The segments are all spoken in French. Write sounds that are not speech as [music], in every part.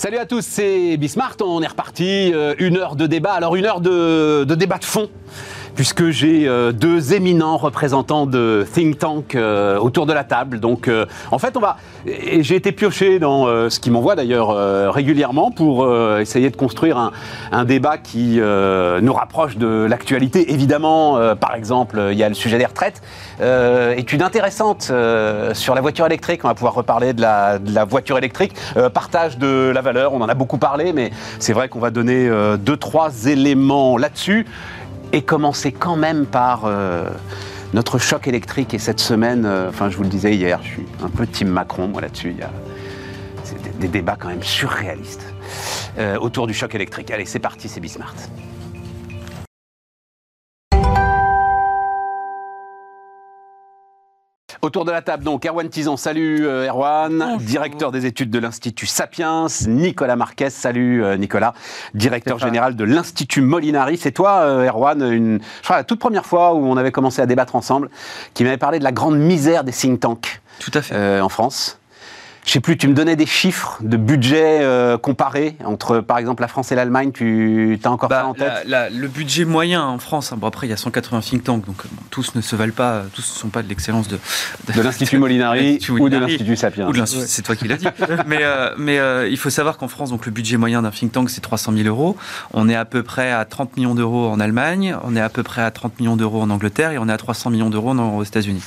Salut à tous, c'est Bismart. On est reparti. euh, une heure de débat. Alors, une heure de, de débat de fond, puisque j'ai euh, deux éminents représentants de think tank euh, autour de la table. Donc, euh, en fait, on va. J'ai été pioché dans ce qui m'envoie d'ailleurs régulièrement pour essayer de construire un, débat qui nous rapproche de l'actualité. Évidemment, par exemple, il y a le sujet des retraites. Étude intéressante sur la voiture électrique. On va pouvoir reparler de la, voiture électrique. Partage de la valeur, on en a beaucoup parlé, mais c'est vrai qu'on va donner deux, trois éléments là-dessus. Et commencer quand même par euh, notre choc électrique. Et cette semaine, euh, enfin, je vous le disais hier, je suis un peu team Macron, moi là-dessus. Il y a des débats quand même surréalistes euh, autour du choc électrique. Allez, c'est parti, c'est Bismart. Autour de la table, donc, Erwan Tizan, salut euh, Erwan, directeur des études de l'Institut Sapiens, Nicolas Marquez, salut euh, Nicolas, directeur général de l'Institut Molinari. C'est toi, euh, Erwan, une, je crois la toute première fois où on avait commencé à débattre ensemble, qui m'avait parlé de la grande misère des think tanks Tout à fait. euh, en France. Je sais plus, tu me donnais des chiffres de budget euh, comparés entre, par exemple, la France et l'Allemagne. Tu as encore ça Bah, en tête? la- la- le budget moyen en France, hein, bon après il y a 180 think tanks, donc euh, bon, tous ne se valent pas, tous ne sont pas de l'excellence de, De l'Institut Molinari [laughs] ou de l'Institut Sapiens Ou de l'Institut- c'est toi qui l'as dit. mais euh, mais euh, il faut savoir qu'en France, donc le budget moyen d'un think tank, c'est 300 000 euros. On est à peu près à 30 millions d'euros en Allemagne, on est à peu près à 30 millions d'euros en Angleterre et on est à 300 millions d'euros aux États-Unis.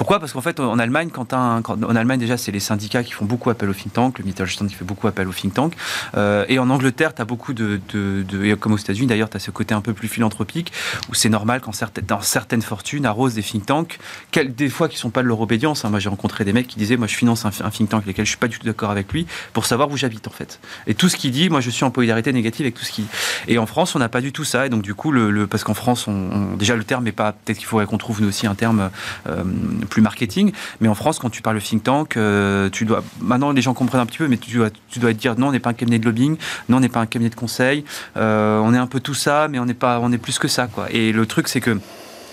Pourquoi? Parce qu'en fait, en Allemagne, quand un- quand- en Allemagne déjà, c'est les syndicats qui font beaucoup appel aux think tanks, le Mittelstand qui fait beaucoup appel aux think tanks. Euh, et en Angleterre, tu beaucoup de, de, de- comme aux États-Unis d'ailleurs, tu as ce côté un peu plus philanthropique où c'est normal quand certaines, dans certaines fortunes arrosent des think tanks, des fois qui sont pas de leur obédience. hein. Moi, j'ai rencontré des mecs qui disaient, moi, je finance un, think tank avec lequel je suis pas du tout d'accord avec lui pour savoir où j'habite en fait. Et tout ce qu'il dit, moi, je suis en polarité négative avec tout ce qu'il. Et en France, on n'a pas du tout ça. Et donc du coup, le, le- parce qu'en France, on- déjà le terme est pas. Peut-être qu'il faudrait qu'on trouve nous aussi un terme euh, plus marketing. Mais en France, quand tu parles de think tank, euh, tu dois. Maintenant, les gens comprennent un petit peu, mais tu dois, tu dois dire non, on n'est pas un cabinet de lobbying, non, on n'est pas un cabinet de conseil. euh, on est un peu tout ça, mais on n'est pas, on est plus que ça, quoi. Et le truc, c'est que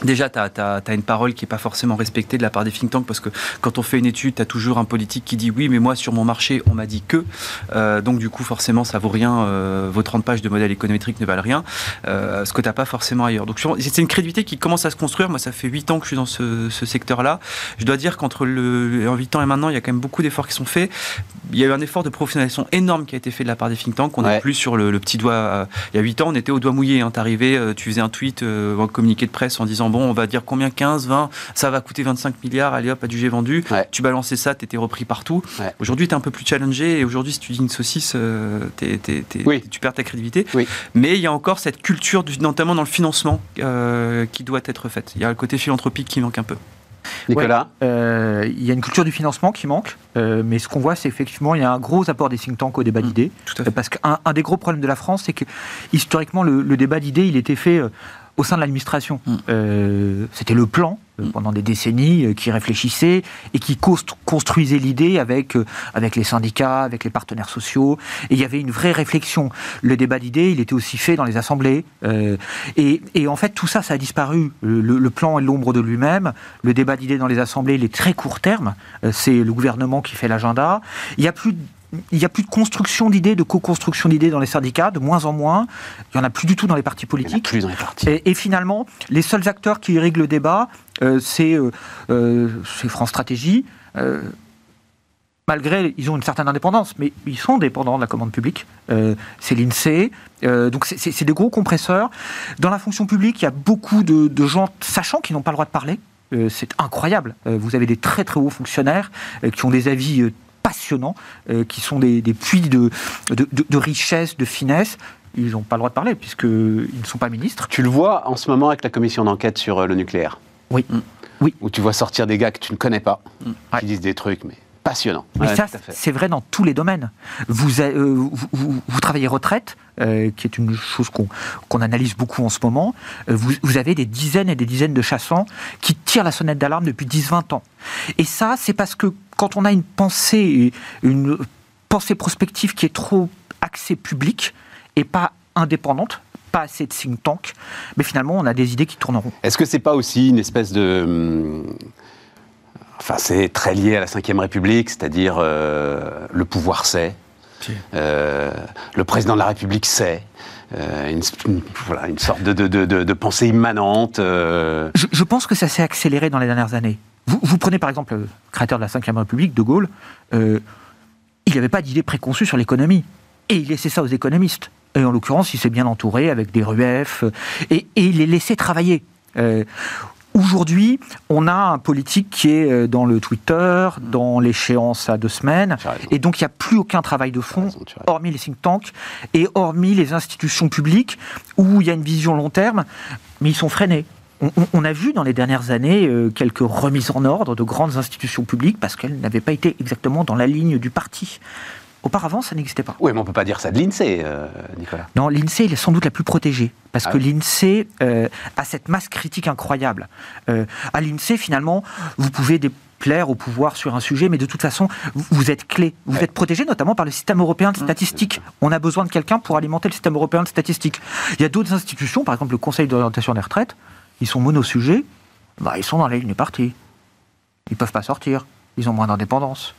Déjà, tu as, une parole qui n'est pas forcément respectée de la part des think tanks parce que quand on fait une étude, tu as toujours un politique qui dit oui, mais moi sur mon marché, on m'a dit que. Euh, donc, du coup, forcément, ça vaut rien. euh, vos 30 pages de modèle économétrique ne valent rien. euh, ce que tu n'as pas forcément ailleurs. Donc, c'est une crédibilité qui commence à se construire. Moi, ça fait 8 ans que je suis dans ce, ce secteur-là. Je dois dire qu'entre le, en 8 ans et maintenant, il y a quand même beaucoup d'efforts qui sont faits. Il y a eu un effort de professionnalisation énorme qui a été fait de la part des think tanks. On n'est Ouais. plus sur le, le petit doigt. euh, il y a 8 ans, on était au doigt mouillé. Hein. T'arrivais, tu faisais un tweet, euh, un communiqué de presse en disant bon, on va dire combien 15, 20, ça va coûter 25 milliards, allez hop, adjugé vendu. Ouais. Tu balançais ça, t'étais repris partout. Ouais. Aujourd'hui, t'es un peu plus challengé et aujourd'hui, si tu dis une saucisse, euh, Oui. tu perds ta crédibilité. Oui. Mais il y a encore cette culture, du- notamment dans le financement, euh, qui doit être faite. Il y a le côté philanthropique qui manque un peu. Nicolas Euh, il y a une culture du financement qui manque, euh, mais ce qu'on voit, c'est effectivement il y a un gros apport des think tanks au débat d'idées. À fait. Euh, Parce qu'un un des gros problèmes de la France, c'est que historiquement, le, le débat d'idées, il était fait euh, au sein de l'administration. Mm. Euh, C'était le plan euh, Mm. pendant des décennies euh, qui réfléchissait et qui construisait l'idée avec, euh, avec les syndicats, avec les partenaires sociaux. Et il y avait une vraie réflexion. Le débat d'idées, il était aussi fait dans les assemblées. Euh, et, et en fait, tout ça, ça a disparu. Le, le- plan est l'ombre de lui-même. Le débat d'idées dans les assemblées, il est très court terme. C'est le gouvernement qui fait l'agenda. Il n'y a plus il n'y a plus de construction d'idées, de co-construction d'idées dans les syndicats, de moins en moins. Il n'y en a plus du tout dans les partis Il y en a politiques. plus dans les partis. Et, et finalement, les seuls acteurs qui irriguent le débat, euh, c'est euh, euh, c'est France Stratégie. Euh, malgré, ils ont une certaine indépendance, mais ils sont dépendants de la commande publique. Euh, c'est l'INSEE. Euh, donc c'est- des gros compresseurs. Dans la fonction publique, il y a beaucoup de, de gens sachant qui n'ont pas le droit de parler. Euh, c'est incroyable. Vous avez des très très hauts fonctionnaires qui ont des avis passionnants, euh, qui sont des, des puits de, de, de- de richesse, de finesse. Ils n'ont pas le droit de parler puisqu'ils ne sont pas ministres. Tu le vois en ce moment avec la commission d'enquête sur euh, le nucléaire? Oui. Mm. Oui. Où tu vois sortir des gars que tu ne connais pas, Mm. qui disent des trucs, mais Mais Ouais, ça, c'est vrai dans tous les domaines. Vous, euh, vous, vous- vous travaillez retraite, euh, qui est une chose qu'on analyse beaucoup en ce moment. Euh, vous, vous avez des dizaines et des dizaines de chassants qui tirent la sonnette d'alarme depuis 10-20 ans. Et ça, c'est parce que quand on a une pensée, une pensée prospective qui est trop axée publique et pas indépendante, pas assez de think tank, mais finalement, on a des idées qui tourneront. Est-ce que c'est pas aussi une espèce de. Enfin, c'est très lié à la Ve République, c'est-à-dire euh, le pouvoir c'est. Euh, le président de la République sait. Euh, une, une- voilà, une sorte de, de- de- de- de pensée immanente. Je, je pense que ça s'est accéléré dans les dernières années. Vous, vous prenez par exemple le créateur de la Ve République, De Gaulle, il n'avait pas d'idée préconçue sur l'économie. Et il laissait ça aux économistes. Et en l'occurrence, il s'est bien entouré avec des RUF, euh, et, et il les laissait travailler. Euh, Aujourd'hui, on a un politique qui est euh, dans le Twitter, dans l'échéance à deux semaines, et donc il n'y a plus aucun travail de fond, hormis les think tanks, et hormis les institutions publiques, où il y a une vision long terme, mais ils sont freinés. On, on- on a vu dans les dernières années euh, quelques remises en ordre de grandes institutions publiques parce qu'elles n'avaient pas été exactement dans la ligne du parti. Auparavant, ça n'existait pas. Oui, mais on peut pas dire ça de l'INSEE, euh, Nicolas. Non, l'INSEE il est sans doute la plus protégée, parce Ah que oui. l'INSEE euh, a cette masse critique incroyable. Euh, à l'INSEE, finalement, vous pouvez déplaire au pouvoir sur un sujet, mais de toute façon, vous, êtes clé. Vous Ouais. êtes protégé notamment par le système européen de statistiques. On a besoin de quelqu'un pour alimenter le système européen de statistiques. Il y a d'autres institutions, par exemple le Conseil d'orientation des retraites, ils sont monosujets, bah, ils sont dans la ligne du parti. Ils peuvent pas sortir, ils ont moins d'indépendance.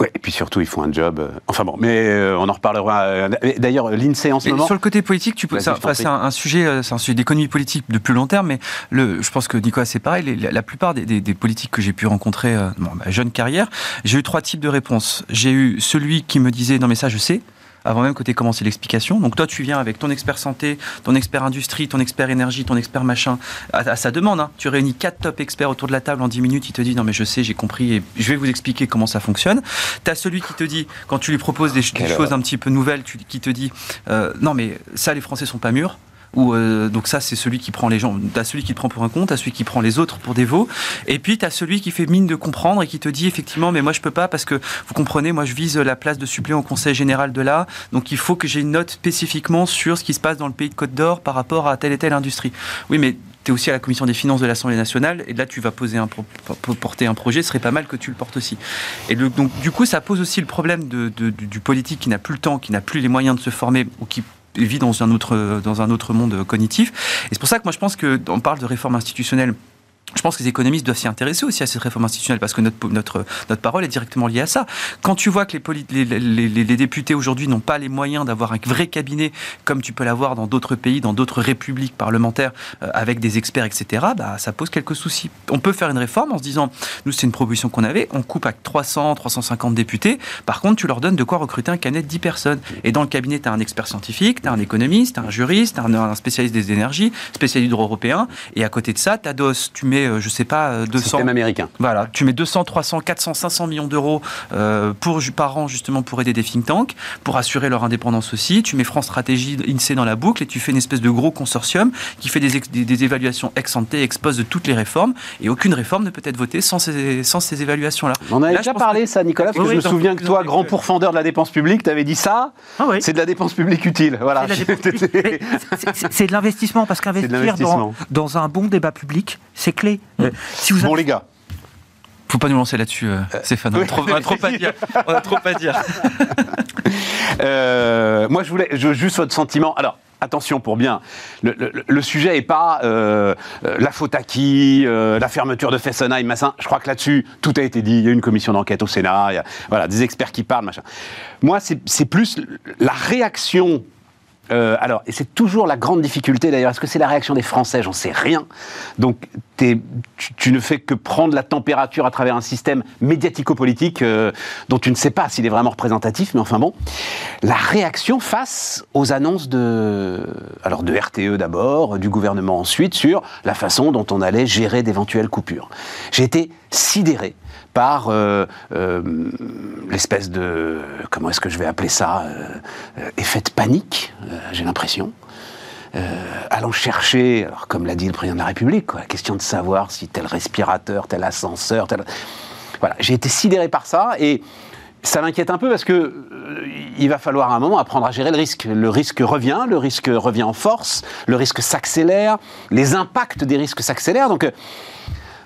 Oui, et puis surtout, ils font un job. euh, Enfin bon, mais euh, on en reparlera. euh, D'ailleurs, l'INSEE en ce Mais moment. sur le côté politique, tu peux, enfin, c'est un, un sujet, c'est un sujet d'économie politique de plus long terme, mais le, je pense que Nicolas, c'est pareil. les- la, la plupart des, des- des politiques que j'ai pu rencontrer, dans ma jeune carrière, j'ai eu trois types de réponses. J'ai eu celui qui me disait non mais ça je sais. Avant même que tu aies commencé l'explication. Donc toi, tu viens avec ton expert santé, ton expert industrie, ton expert énergie, ton expert machin, à, à sa demande. hein. Tu réunis quatre top experts autour de la table en 10 minutes, il te dit non mais je sais, j'ai compris et je vais vous expliquer comment ça fonctionne. Tu as celui qui te dit, quand tu lui proposes des, choses un petit peu nouvelles, tu- qui te dit euh, non mais ça les Français sont pas mûrs. Euh, donc ça c'est celui qui prend les gens, t'as celui qui te prend pour un con, t'as celui qui prend les autres pour des veaux, et puis t'as celui qui fait mine de comprendre et qui te dit effectivement mais moi je peux pas parce que vous comprenez moi je vise la place de suppléant au Conseil général de là, donc il faut que j'ai une note spécifiquement sur ce qui se passe dans le pays de Côte d'Or par rapport à telle et telle industrie. Oui mais tu es aussi à la commission des finances de l'Assemblée nationale et là tu vas poser un porter un projet, ce serait pas mal que tu le portes aussi. Et donc du coup ça pose aussi le problème du politique qui n'a plus le temps, qui n'a plus les moyens de se former ou qui vit dans un autre dans un autre monde cognitif. Et c'est pour ça que moi je pense que on parle de réforme institutionnelle. Je pense que les économistes doivent s'y intéresser aussi à cette réforme institutionnelle parce que notre, notre, notre parole est directement liée à ça. Quand tu vois que les, les, députés aujourd'hui n'ont pas les moyens d'avoir un vrai cabinet comme tu peux l'avoir dans d'autres pays, dans d'autres républiques parlementaires euh, avec des experts, etc., bah, ça pose quelques soucis. On peut faire une réforme en se disant, nous c'est une proposition qu'on avait, on coupe à 300, 350 députés, par contre tu leur donnes de quoi recruter un cabinet de 10 personnes. Et dans le cabinet, tu as un expert scientifique, tu as un économiste, tu as un juriste, tu as un, spécialiste des énergies, spécialiste du droit européen, et à côté de ça, tu adosses, tu mets, euh, je sais pas, euh, 200... Système américain. Voilà, tu mets 200, 300, 400, 500 millions d'euros euh, pour par an justement pour aider des think tanks, pour assurer leur indépendance aussi. Tu mets France Stratégie, INSEE dans la boucle et tu fais une espèce de gros consortium qui fait des, des, des évaluations ex ante, ex post de toutes les réformes. Et aucune réforme ne peut être votée sans ces, sans ces évaluations-là. On en avait Là, déjà parlé, ça, Nicolas, parce Oui, que oui, je me souviens que toi, grand pourfendeur de la dépense publique, tu avais dit ça. Ah oui. C'est de la dépense publique utile. Voilà. C'est de [laughs] l'investissement, parce qu'investir dans, dans un bon débat public, c'est clé. Euh, si vous Bon, les gars, Faut pas nous lancer là-dessus, euh, Stéphane. On a oui. trop, on a trop à dire. [laughs] On a trop à dire. Euh, moi, je voulais je, juste votre sentiment. Alors. Attention pour bien, le, le- le sujet n'est pas euh, euh, la faute à qui, euh, la fermeture de Fessenheim, machin. Je crois que là-dessus, tout a été dit. Il y a une commission d'enquête au Sénat, il y a voilà, des experts qui parlent, machin. Moi, c'est c'est plus la réaction euh, alors, et c'est toujours la grande difficulté d'ailleurs, est-ce que c'est la réaction des Français? J'en sais rien. Donc, tu ne fais que prendre la température à travers un système médiatico-politique euh, dont tu ne sais pas s'il est vraiment représentatif, mais enfin bon. La réaction face aux annonces de, alors de RTE d'abord, du gouvernement ensuite, sur la façon dont on allait gérer d'éventuelles coupures. J'ai été sidéré par euh, euh, l'espèce de, comment est-ce que je vais appeler ça, euh, effet de panique, j'ai l'impression. Allant chercher, alors comme l'a dit le président de la République, la question de savoir si tel respirateur, tel ascenseur, tel... Voilà, j'ai été sidéré par ça et ça m'inquiète un peu parce que il va falloir à un moment apprendre à gérer le risque. Le risque revient, le risque revient en force, le risque s'accélère, les impacts des risques s'accélèrent. Donc,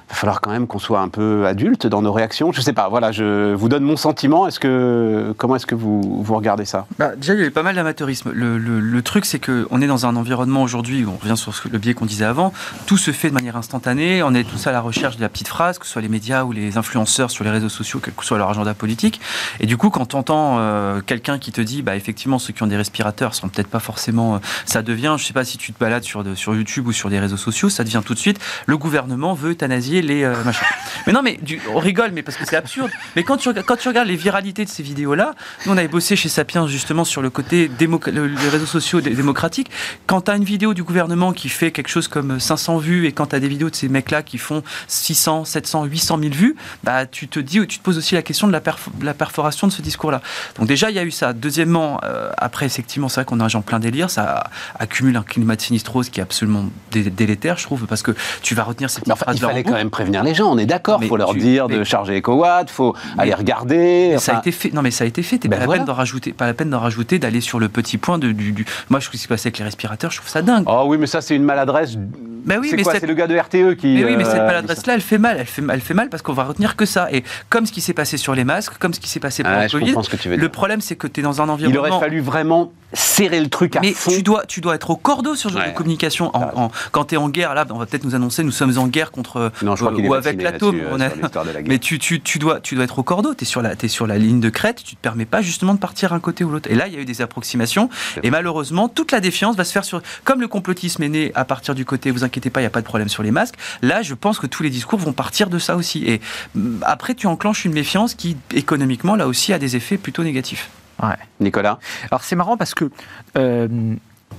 va falloir quand même qu'on soit un peu adulte dans nos réactions. Je sais pas, voilà, je vous donne mon sentiment. Est-ce que, comment est-ce que vous, vous regardez ça? Bah, Déjà, il y a eu pas mal d'amateurisme. Le, truc, c'est qu'on est dans un environnement aujourd'hui, on revient sur le biais qu'on disait avant, tout se fait de manière instantanée, on est tous à la recherche de la petite phrase, que ce soit les médias ou les influenceurs sur les réseaux sociaux, quel que soit leur agenda politique. Et du coup, quand on entend euh, quelqu'un qui te dit, bah, effectivement, ceux qui ont des respirateurs sont peut-être pas forcément... Euh, ça devient, je sais pas si tu te balades sur, sur YouTube ou sur les réseaux sociaux, ça devient tout de suite, le gouvernement veut les euh, machins. Mais non, mais on rigole, mais parce que c'est absurde. Mais quand tu, quand tu regardes les viralités de ces vidéos-là, nous on avait bossé chez Sapiens justement sur le côté les réseaux sociaux démocratiques. Quand tu as une vidéo du gouvernement qui fait quelque chose comme 500 vues et quand tu as des vidéos de ces mecs-là qui font 600, 700, 800 000 vues, bah tu te dis, tu te poses aussi la question de la, la perforation de ce discours-là. Donc déjà il y a eu ça. Deuxièmement, euh, après effectivement c'est vrai qu'on a un genre plein délire, ça accumule un climat de sinistrose qui est absolument délétère, je trouve, parce que tu vas retenir ces petites phrases Il fallait quand même prévenir les gens, on est d'accord. Il faut leur dire de charger EcoWatt, faut aller regarder. Ça a été fait. Non, mais ça a été fait. T'es ben pas, la peine d'en rajouter, pas la peine d'en rajouter, d'aller sur le petit point de, du, Moi, je trouve ce qui s'est passé avec les respirateurs, je trouve ça dingue. Oh oui, mais ça, c'est une maladresse. Ben oui, c'est quoi C'est le gars de RTE qui. Mais oui, mais cette euh, maladresse-là, elle fait mal. Elle fait, elle fait mal parce qu'on va retenir que ça. Et comme ce qui s'est passé sur les masques, comme ce qui s'est passé pour le Covid, le problème, c'est que tu es dans un environnement. Il aurait fallu vraiment serrer le truc à mais fond. tu dois, tu dois être au cordeau sur ce genre de communication. En, quand tu es en guerre, là, on va peut-être nous annoncer, nous sommes en guerre contre non, je crois ou avec l'atome. Euh, [laughs] mais tu, tu, tu, dois, tu dois être au cordeau. Tu es, sur la, es sur la ligne de crête. Tu te permets pas justement de partir un côté ou l'autre. Et là, il y a eu des approximations. Et malheureusement, toute la défiance va se faire sur. Comme le complotisme est né à partir du côté, vous inquiétez pas, il n'y a pas de problème sur les masques. Là, je pense que tous les discours vont partir de ça aussi. Et mm, après, tu enclenches une méfiance qui, économiquement, là aussi, a des effets plutôt négatifs. Ouais. Nicolas Alors c'est marrant parce que euh,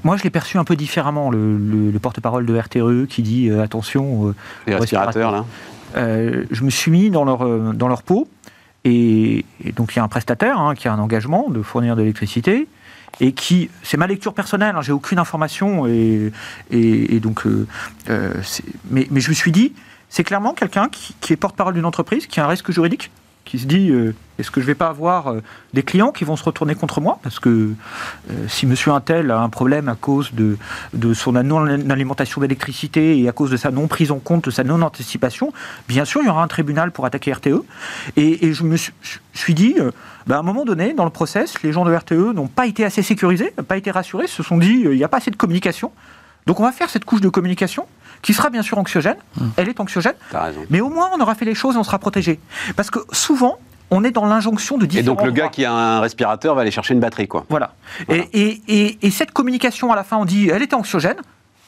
moi je l'ai perçu un peu différemment, le, porte-parole de RTE qui dit euh, attention. Euh, Les respirateurs, là Je me suis mis dans leur, dans leur peau et, donc il y a un prestataire hein, qui a un engagement de fournir de l'électricité et qui, c'est ma lecture personnelle, hein, j'ai aucune information et, et, donc, mais, mais, je me suis dit, c'est clairement quelqu'un qui, qui est porte-parole d'une entreprise qui a un risque juridique qui se dit euh, est-ce que je ne vais pas avoir euh, des clients qui vont se retourner contre moi Parce que euh, si monsieur Intel a un problème à cause de, son non-alimentation d'électricité et à cause de sa non-prise en compte, de sa non-anticipation, bien sûr, il y aura un tribunal pour attaquer RTE. Et, je me suis dit, bah, à un moment donné, dans le process, les gens de RTE n'ont pas été assez sécurisés, n'ont pas été rassurés, se sont dit, il n'y a pas assez de communication. Donc on va faire cette couche de communication qui sera bien sûr anxiogène. Hum. Elle est anxiogène. Mais au moins, on aura fait les choses et on sera protégé. Parce que souvent, on est dans l'injonction de différents. Et donc le gars qui a un respirateur va aller chercher une batterie, quoi. Voilà. Et, cette communication, à la fin, on dit, elle était anxiogène,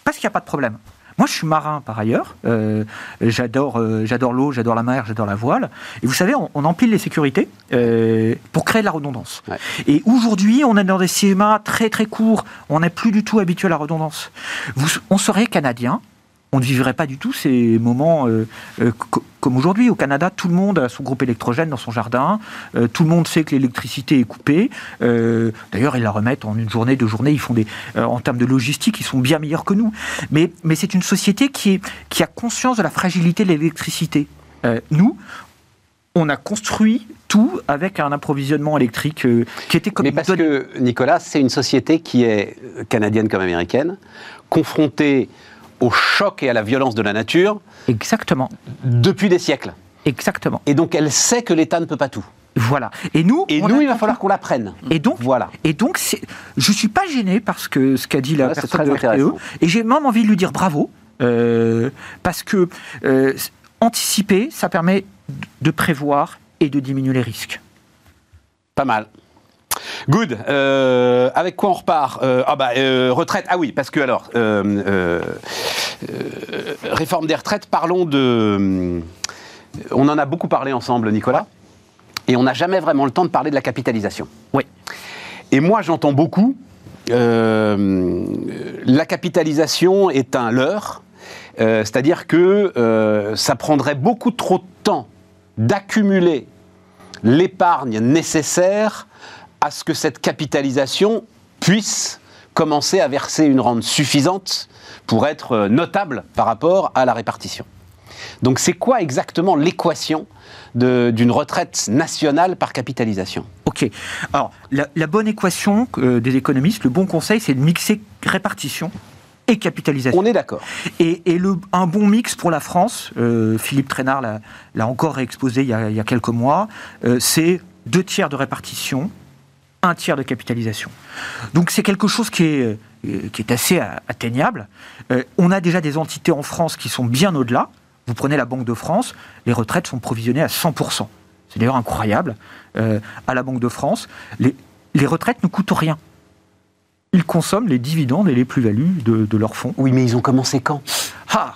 parce qu'il n'y a pas de problème. Moi, je suis marin par ailleurs. Euh, j'adore, euh, j'adore l'eau, j'adore la mer, j'adore la voile. Et vous savez, on, empile les sécurités euh, pour créer de la redondance. Et aujourd'hui, on est dans des schémas très très courts. On n'est plus du tout habitué à la redondance. on serait canadien, on ne vivrait pas du tout ces moments euh, euh, comme aujourd'hui. Au Canada, tout le monde a son groupe électrogène dans son jardin. Euh, tout le monde sait que l'électricité est coupée. D'ailleurs, ils la remettent en une journée, deux journées. Ils font des, en termes de logistique, ils sont bien meilleurs que nous. Mais, mais c'est une société qui, est, qui a conscience de la fragilité de l'électricité. nous, on a construit tout avec un approvisionnement électrique qui était comme... Mais parce que, Nicolas, c'est une société qui est canadienne comme américaine, confrontée au choc et à la violence de la nature. Exactement. Depuis des siècles. Exactement. Et donc elle sait que l'État ne peut pas tout. Voilà. Et nous, et nous, il va falloir qu'on l'apprenne. Et donc, voilà. Et donc, je suis pas gêné parce que ce qu'a dit la personne de RTE, et j'ai même envie de lui dire bravo, euh, parce que euh, anticiper, ça permet de prévoir et de diminuer les risques. Pas mal. Good. Euh, avec quoi on repart euh, Ah bah euh, retraite. Ah oui, parce que alors réforme des retraites. Parlons de. On en a beaucoup parlé ensemble, Nicolas, et on n'a jamais vraiment le temps de parler de la capitalisation. Oui. Et moi, j'entends beaucoup. la capitalisation est un leurre, c'est-à-dire que ça prendrait beaucoup trop de temps d'accumuler l'épargne nécessaire à ce que cette capitalisation puisse commencer à verser une rente suffisante pour être euh, notable par rapport à la répartition. Donc c'est quoi exactement l'équation d'une retraite nationale par capitalisation? Ok. Alors la, bonne équation euh, des économistes, le bon conseil, c'est de mixer répartition et capitalisation. On est d'accord. Et, et le, un bon mix pour la France, euh, Philippe Trainard l'a encore réexposé il y a, il y a quelques mois, euh, c'est deux tiers de répartition, un tiers de capitalisation. Donc c'est quelque chose qui est, euh, qui est assez atteignable. Euh, on a déjà des entités en France qui sont bien au-delà. Vous prenez la Banque de France, les retraites sont provisionnées à 100%. C'est d'ailleurs incroyable. Euh, à la Banque de France, les, les retraites ne coûtent rien. Ils consomment les dividendes et les plus-values de, de leurs fonds. Oui, mais ils ont commencé quand? Ah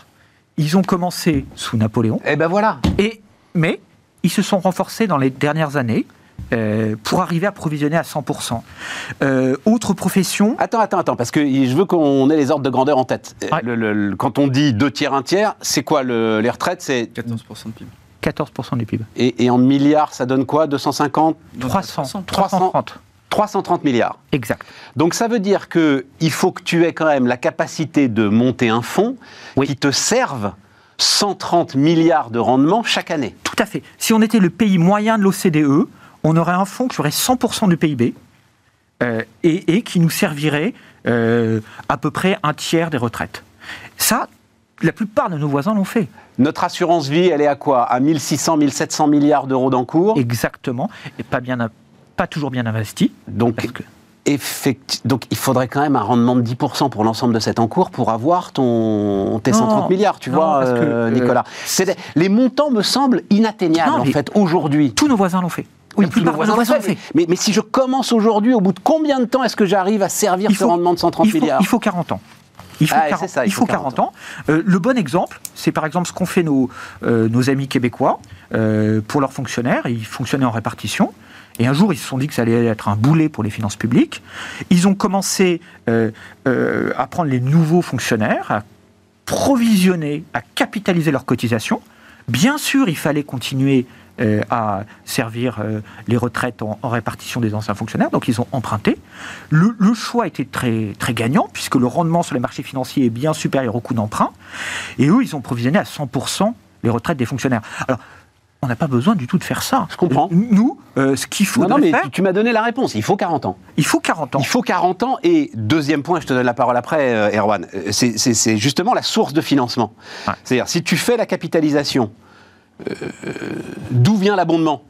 Ils ont commencé sous Napoléon, Eh ben voilà. et, mais ils se sont renforcés dans les dernières années euh, pour arriver à provisionner à 100%. Euh, autre profession, Attends, attends, attends, parce que je veux qu'on ait les ordres de grandeur en tête. Euh, Ouais. Le- le- le- quand on dit deux tiers, un tiers, c'est quoi le- les retraites C'est 14% de PIB. 14% du PIB. et, et en milliards, ça donne quoi 250 Donc, 300, 300. 330. 330 milliards. Exact. Donc ça veut dire que il faut que tu aies quand même la capacité de monter un fonds Oui. qui te serve 130 milliards de rendement chaque année. Tout à fait. Si on était le pays moyen de l'OCDE, on aurait un fonds qui aurait 100% du PIB euh, et, et qui nous servirait euh, à peu près un tiers des retraites. Ça, la plupart de nos voisins l'ont fait. Notre assurance vie, elle est à quoi? À 1600, 1700 milliards d'euros d'encours? Exactement. Et pas, bien, pas toujours bien investi. Donc, que donc il faudrait quand même un rendement de 10% pour l'ensemble de cet encours pour avoir ton, tes Non, 130 milliards, tu non, vois, que, euh, Nicolas. C'est des- les montants me semblent inatteignables, Non, en fait, aujourd'hui. tous nos voisins l'ont fait. Nos plupart de nos voisins l'ont fait. Mais, mais si je commence aujourd'hui, au bout de combien de temps est-ce que j'arrive à servir Il ce faut- rendement de 130 il faut, milliards il faut 40 ans. Il faut, Ah, 40, c'est ça, il il faut faut 40 ans. Euh, le bon exemple, c'est par exemple ce qu'ont fait nos, euh, nos amis québécois euh, pour leurs fonctionnaires. Ils fonctionnaient en répartition. Et un jour, ils se sont dit que ça allait être un boulet pour les finances publiques. Ils ont commencé à prendre les nouveaux fonctionnaires, à provisionner, à capitaliser leurs cotisations. Bien sûr, il fallait continuer euh, à servir euh, les retraites en, en répartition des anciens fonctionnaires, donc ils ont emprunté. Le, le choix était très, très gagnant, puisque le rendement sur les marchés financiers est bien supérieur au coût d'emprunt, et eux, ils ont provisionné à 100% les retraites des fonctionnaires. Alors, on n'a pas besoin du tout de faire ça. Je comprends. Nous, euh, ce qu'il faut Non, non, mais faire, tu, m'as donné la réponse. Il faut 40 ans. il faut 40 ans. Il faut 40 ans. Et deuxième point, je te donne la parole après, euh, Erwan, c'est- justement la source de financement. Ouais. C'est-à-dire, si tu fais la capitalisation, d'où vient l'abondement?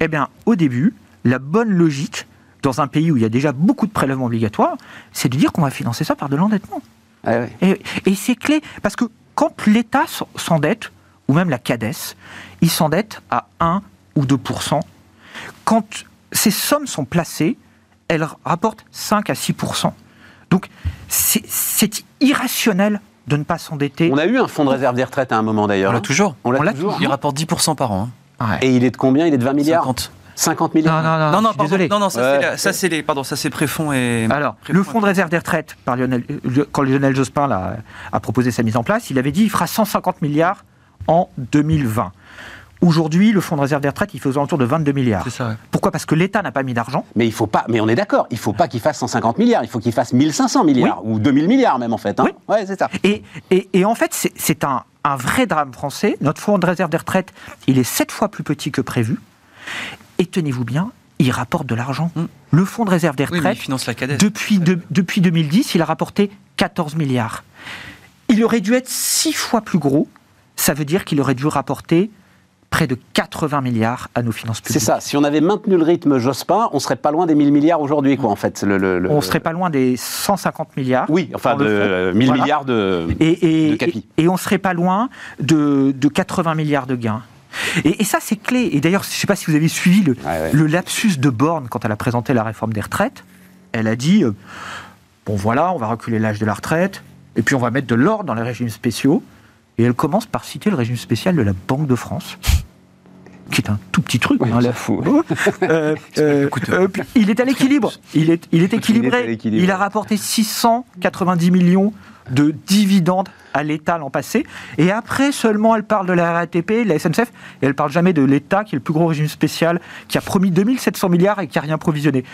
Eh bien, au début, la bonne logique, dans un pays où il y a déjà beaucoup de prélèvements obligatoires, c'est de dire qu'on va financer ça par de l'endettement. Ouais. Et, et c'est clé, parce que quand l'État s'endette, ou même la CADES, il s'endette à 1 ou 2% Quand ces sommes sont placées, elles rapportent 5 à 6% Donc, c'est irrationnel de ne pas s'endetter. On a eu un fonds de réserve des retraites à un moment d'ailleurs. On l'a toujours. On l'a toujours. Il rapporte 10% par an. hein. Ouais. Et il est de combien? Il est de 20 milliards? 50. 50 Non, milliards non, non, Non, non, désolé. Non, non, ça, Ouais. c'est la- ça, c'est les, pardon, ça c'est préfonds et. Alors, préfonds le fonds de réserve des retraites, par Lionel, euh, quand Lionel Jospin a proposé sa mise en place, il avait dit qu'il fera 150 milliards en 2020. Aujourd'hui, le fonds de réserve des retraites, il fait aux alentours de 22 milliards. C'est ça, ouais. Pourquoi? Parce que l'État n'a pas mis d'argent. Mais il faut pas. Mais on est d'accord. Il faut pas qu'il fasse 150 milliards. Il faut qu'il fasse 1500 milliards ou 2000 milliards même en fait. hein. Oui. Ouais, c'est ça. Et, et- et en fait, c'est- c'est un, un vrai drame français. Notre fonds de réserve des retraites, il est sept fois plus petit que prévu. Et tenez-vous bien, il rapporte de l'argent. Mm. Le fonds de réserve des retraites, il finance la depuis, de- depuis 2010, il a rapporté 14 milliards. Il aurait dû être six fois plus gros. Ça veut dire qu'il aurait dû rapporter près de 80 milliards à nos finances C'est publiques. ça. Si on avait maintenu le rythme Jospin, on serait pas loin des 1000 milliards aujourd'hui, quoi, en fait. Le, le- le- On serait pas loin des 150 milliards. Oui, enfin, de fond. euh, 1000 Voilà. milliards de. et, et, de capi. et, et on serait pas loin de, de 80 milliards de gains. Et, et ça, c'est clé. Et d'ailleurs, je ne sais pas si vous avez suivi le, Ouais, ouais. le lapsus de Borne quand elle a présenté la réforme des retraites. Elle a dit euh, bon, voilà, on va reculer l'âge de la retraite, et puis on va mettre de l'ordre dans les régimes spéciaux. Et elle commence par citer le régime spécial de la Banque de France, qui est un tout petit truc. Oui, hein. [laughs] Euh, euh, euh, il est à l'équilibre. Il est, il est équilibré. Il a rapporté 690 millions de dividendes à l'État l'an passé. Et après seulement, elle parle de la RATP, de la SNCF, et elle parle jamais de l'État, qui est le plus gros régime spécial, qui a promis 2700 milliards et qui n'a rien provisionné.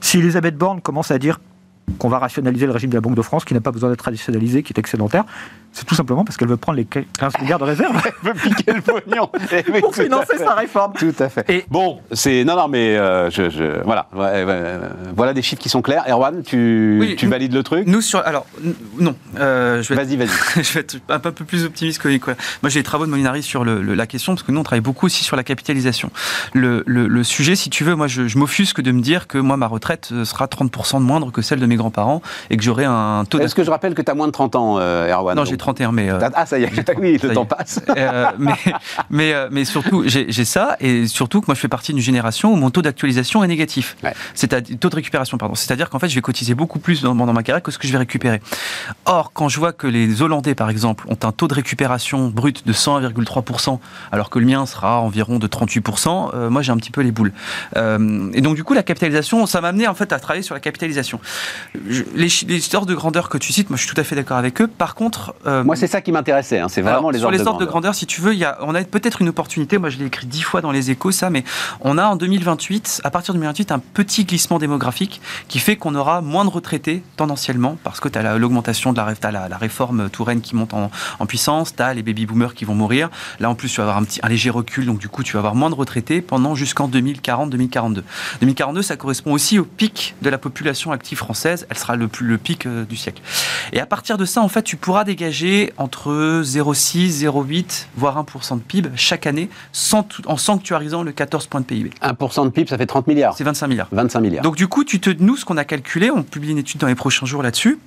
Si Elisabeth Borne commence à dire qu'on va rationaliser le régime de la Banque de France, qui n'a pas besoin d'être rationalisé, qui est excédentaire, C'est tout simplement parce qu'elle veut prendre les 15 milliards de réserve. Elle veut piquer le pognon. [laughs] Oui, pour financer sa réforme. Tout à fait. Et- bon, c'est non, non, mais euh, je, je- voilà, Ouais, ouais, ouais, voilà des chiffres qui sont clairs. Erwan, tu, Oui, tu valides le truc Nous, sur. Alors, non. euh, je vais être- Vas-y, vas-y. [laughs] je vais être un peu plus optimiste que Nicolas. Moi, j'ai les travaux de Molinari sur le- le- la question, parce que nous, on travaille beaucoup aussi sur la capitalisation. Le, le- le sujet, si tu veux, moi, je, je m'offusque de me dire que moi, ma retraite euh, sera 30% de moindre que celle de mes grands-parents et que j'aurai un taux Est-ce que je rappelle que tu as moins de 30 ans, euh, Erwan Non, donc j'ai 31, mais. euh, Ah, ça y est, [laughs] oui, le temps passe. Euh, mais, [laughs] mais, euh, mais surtout, j'ai ça, et surtout que moi, je fais partie d'une génération où mon taux d'actualisation est négatif. Ouais. C'est-à-dire, taux de récupération, pardon. C'est-à-dire qu'en fait, je vais cotiser beaucoup plus dans, dans ma carrière que ce que je vais récupérer. Or, quand je vois que les Hollandais, par exemple, ont un taux de récupération brut de 101,3%, alors que le mien sera environ de 38%, euh, moi, j'ai un petit peu les boules. Euh, et donc, du coup, la capitalisation, ça m'a amené, en fait, à travailler sur la capitalisation. Je- les, les histoires de grandeur que tu cites, moi, je suis tout à fait d'accord avec eux. Par contre... euh, Moi, c'est ça qui m'intéressait. hein, C'est vraiment alors, les sur ordres les ordres de grandeur. grandeur, si tu veux, il y a, on a peut-être une opportunité. Moi, je l'ai écrit dix fois dans les échos, ça, mais on a en 2028, à partir de 2028, un petit glissement démographique qui fait qu'on aura moins de retraités tendanciellement, parce que tu as l'augmentation de la, réforme Touraine qui monte en, en puissance, tu as les baby boomers qui vont mourir. Là, en plus, tu vas avoir un, petit, un léger recul, donc du coup, tu vas avoir moins de retraités pendant jusqu'en 2040-2042. 2042, ça correspond aussi au pic de la population active française. Elle sera le, plus, le pic euh, du siècle. Et à partir de ça, en fait, tu pourras dégager entre 0,6, 0,8, voire 1% de PIB chaque année, sans tout- en sanctuarisant le 14 points de PIB. 1% de PIB, ça fait 30 milliards. C'est 25 milliards. 25 milliards. Donc du coup, tu te, nous, ce qu'on a calculé, on publie une étude dans les prochains jours là-dessus.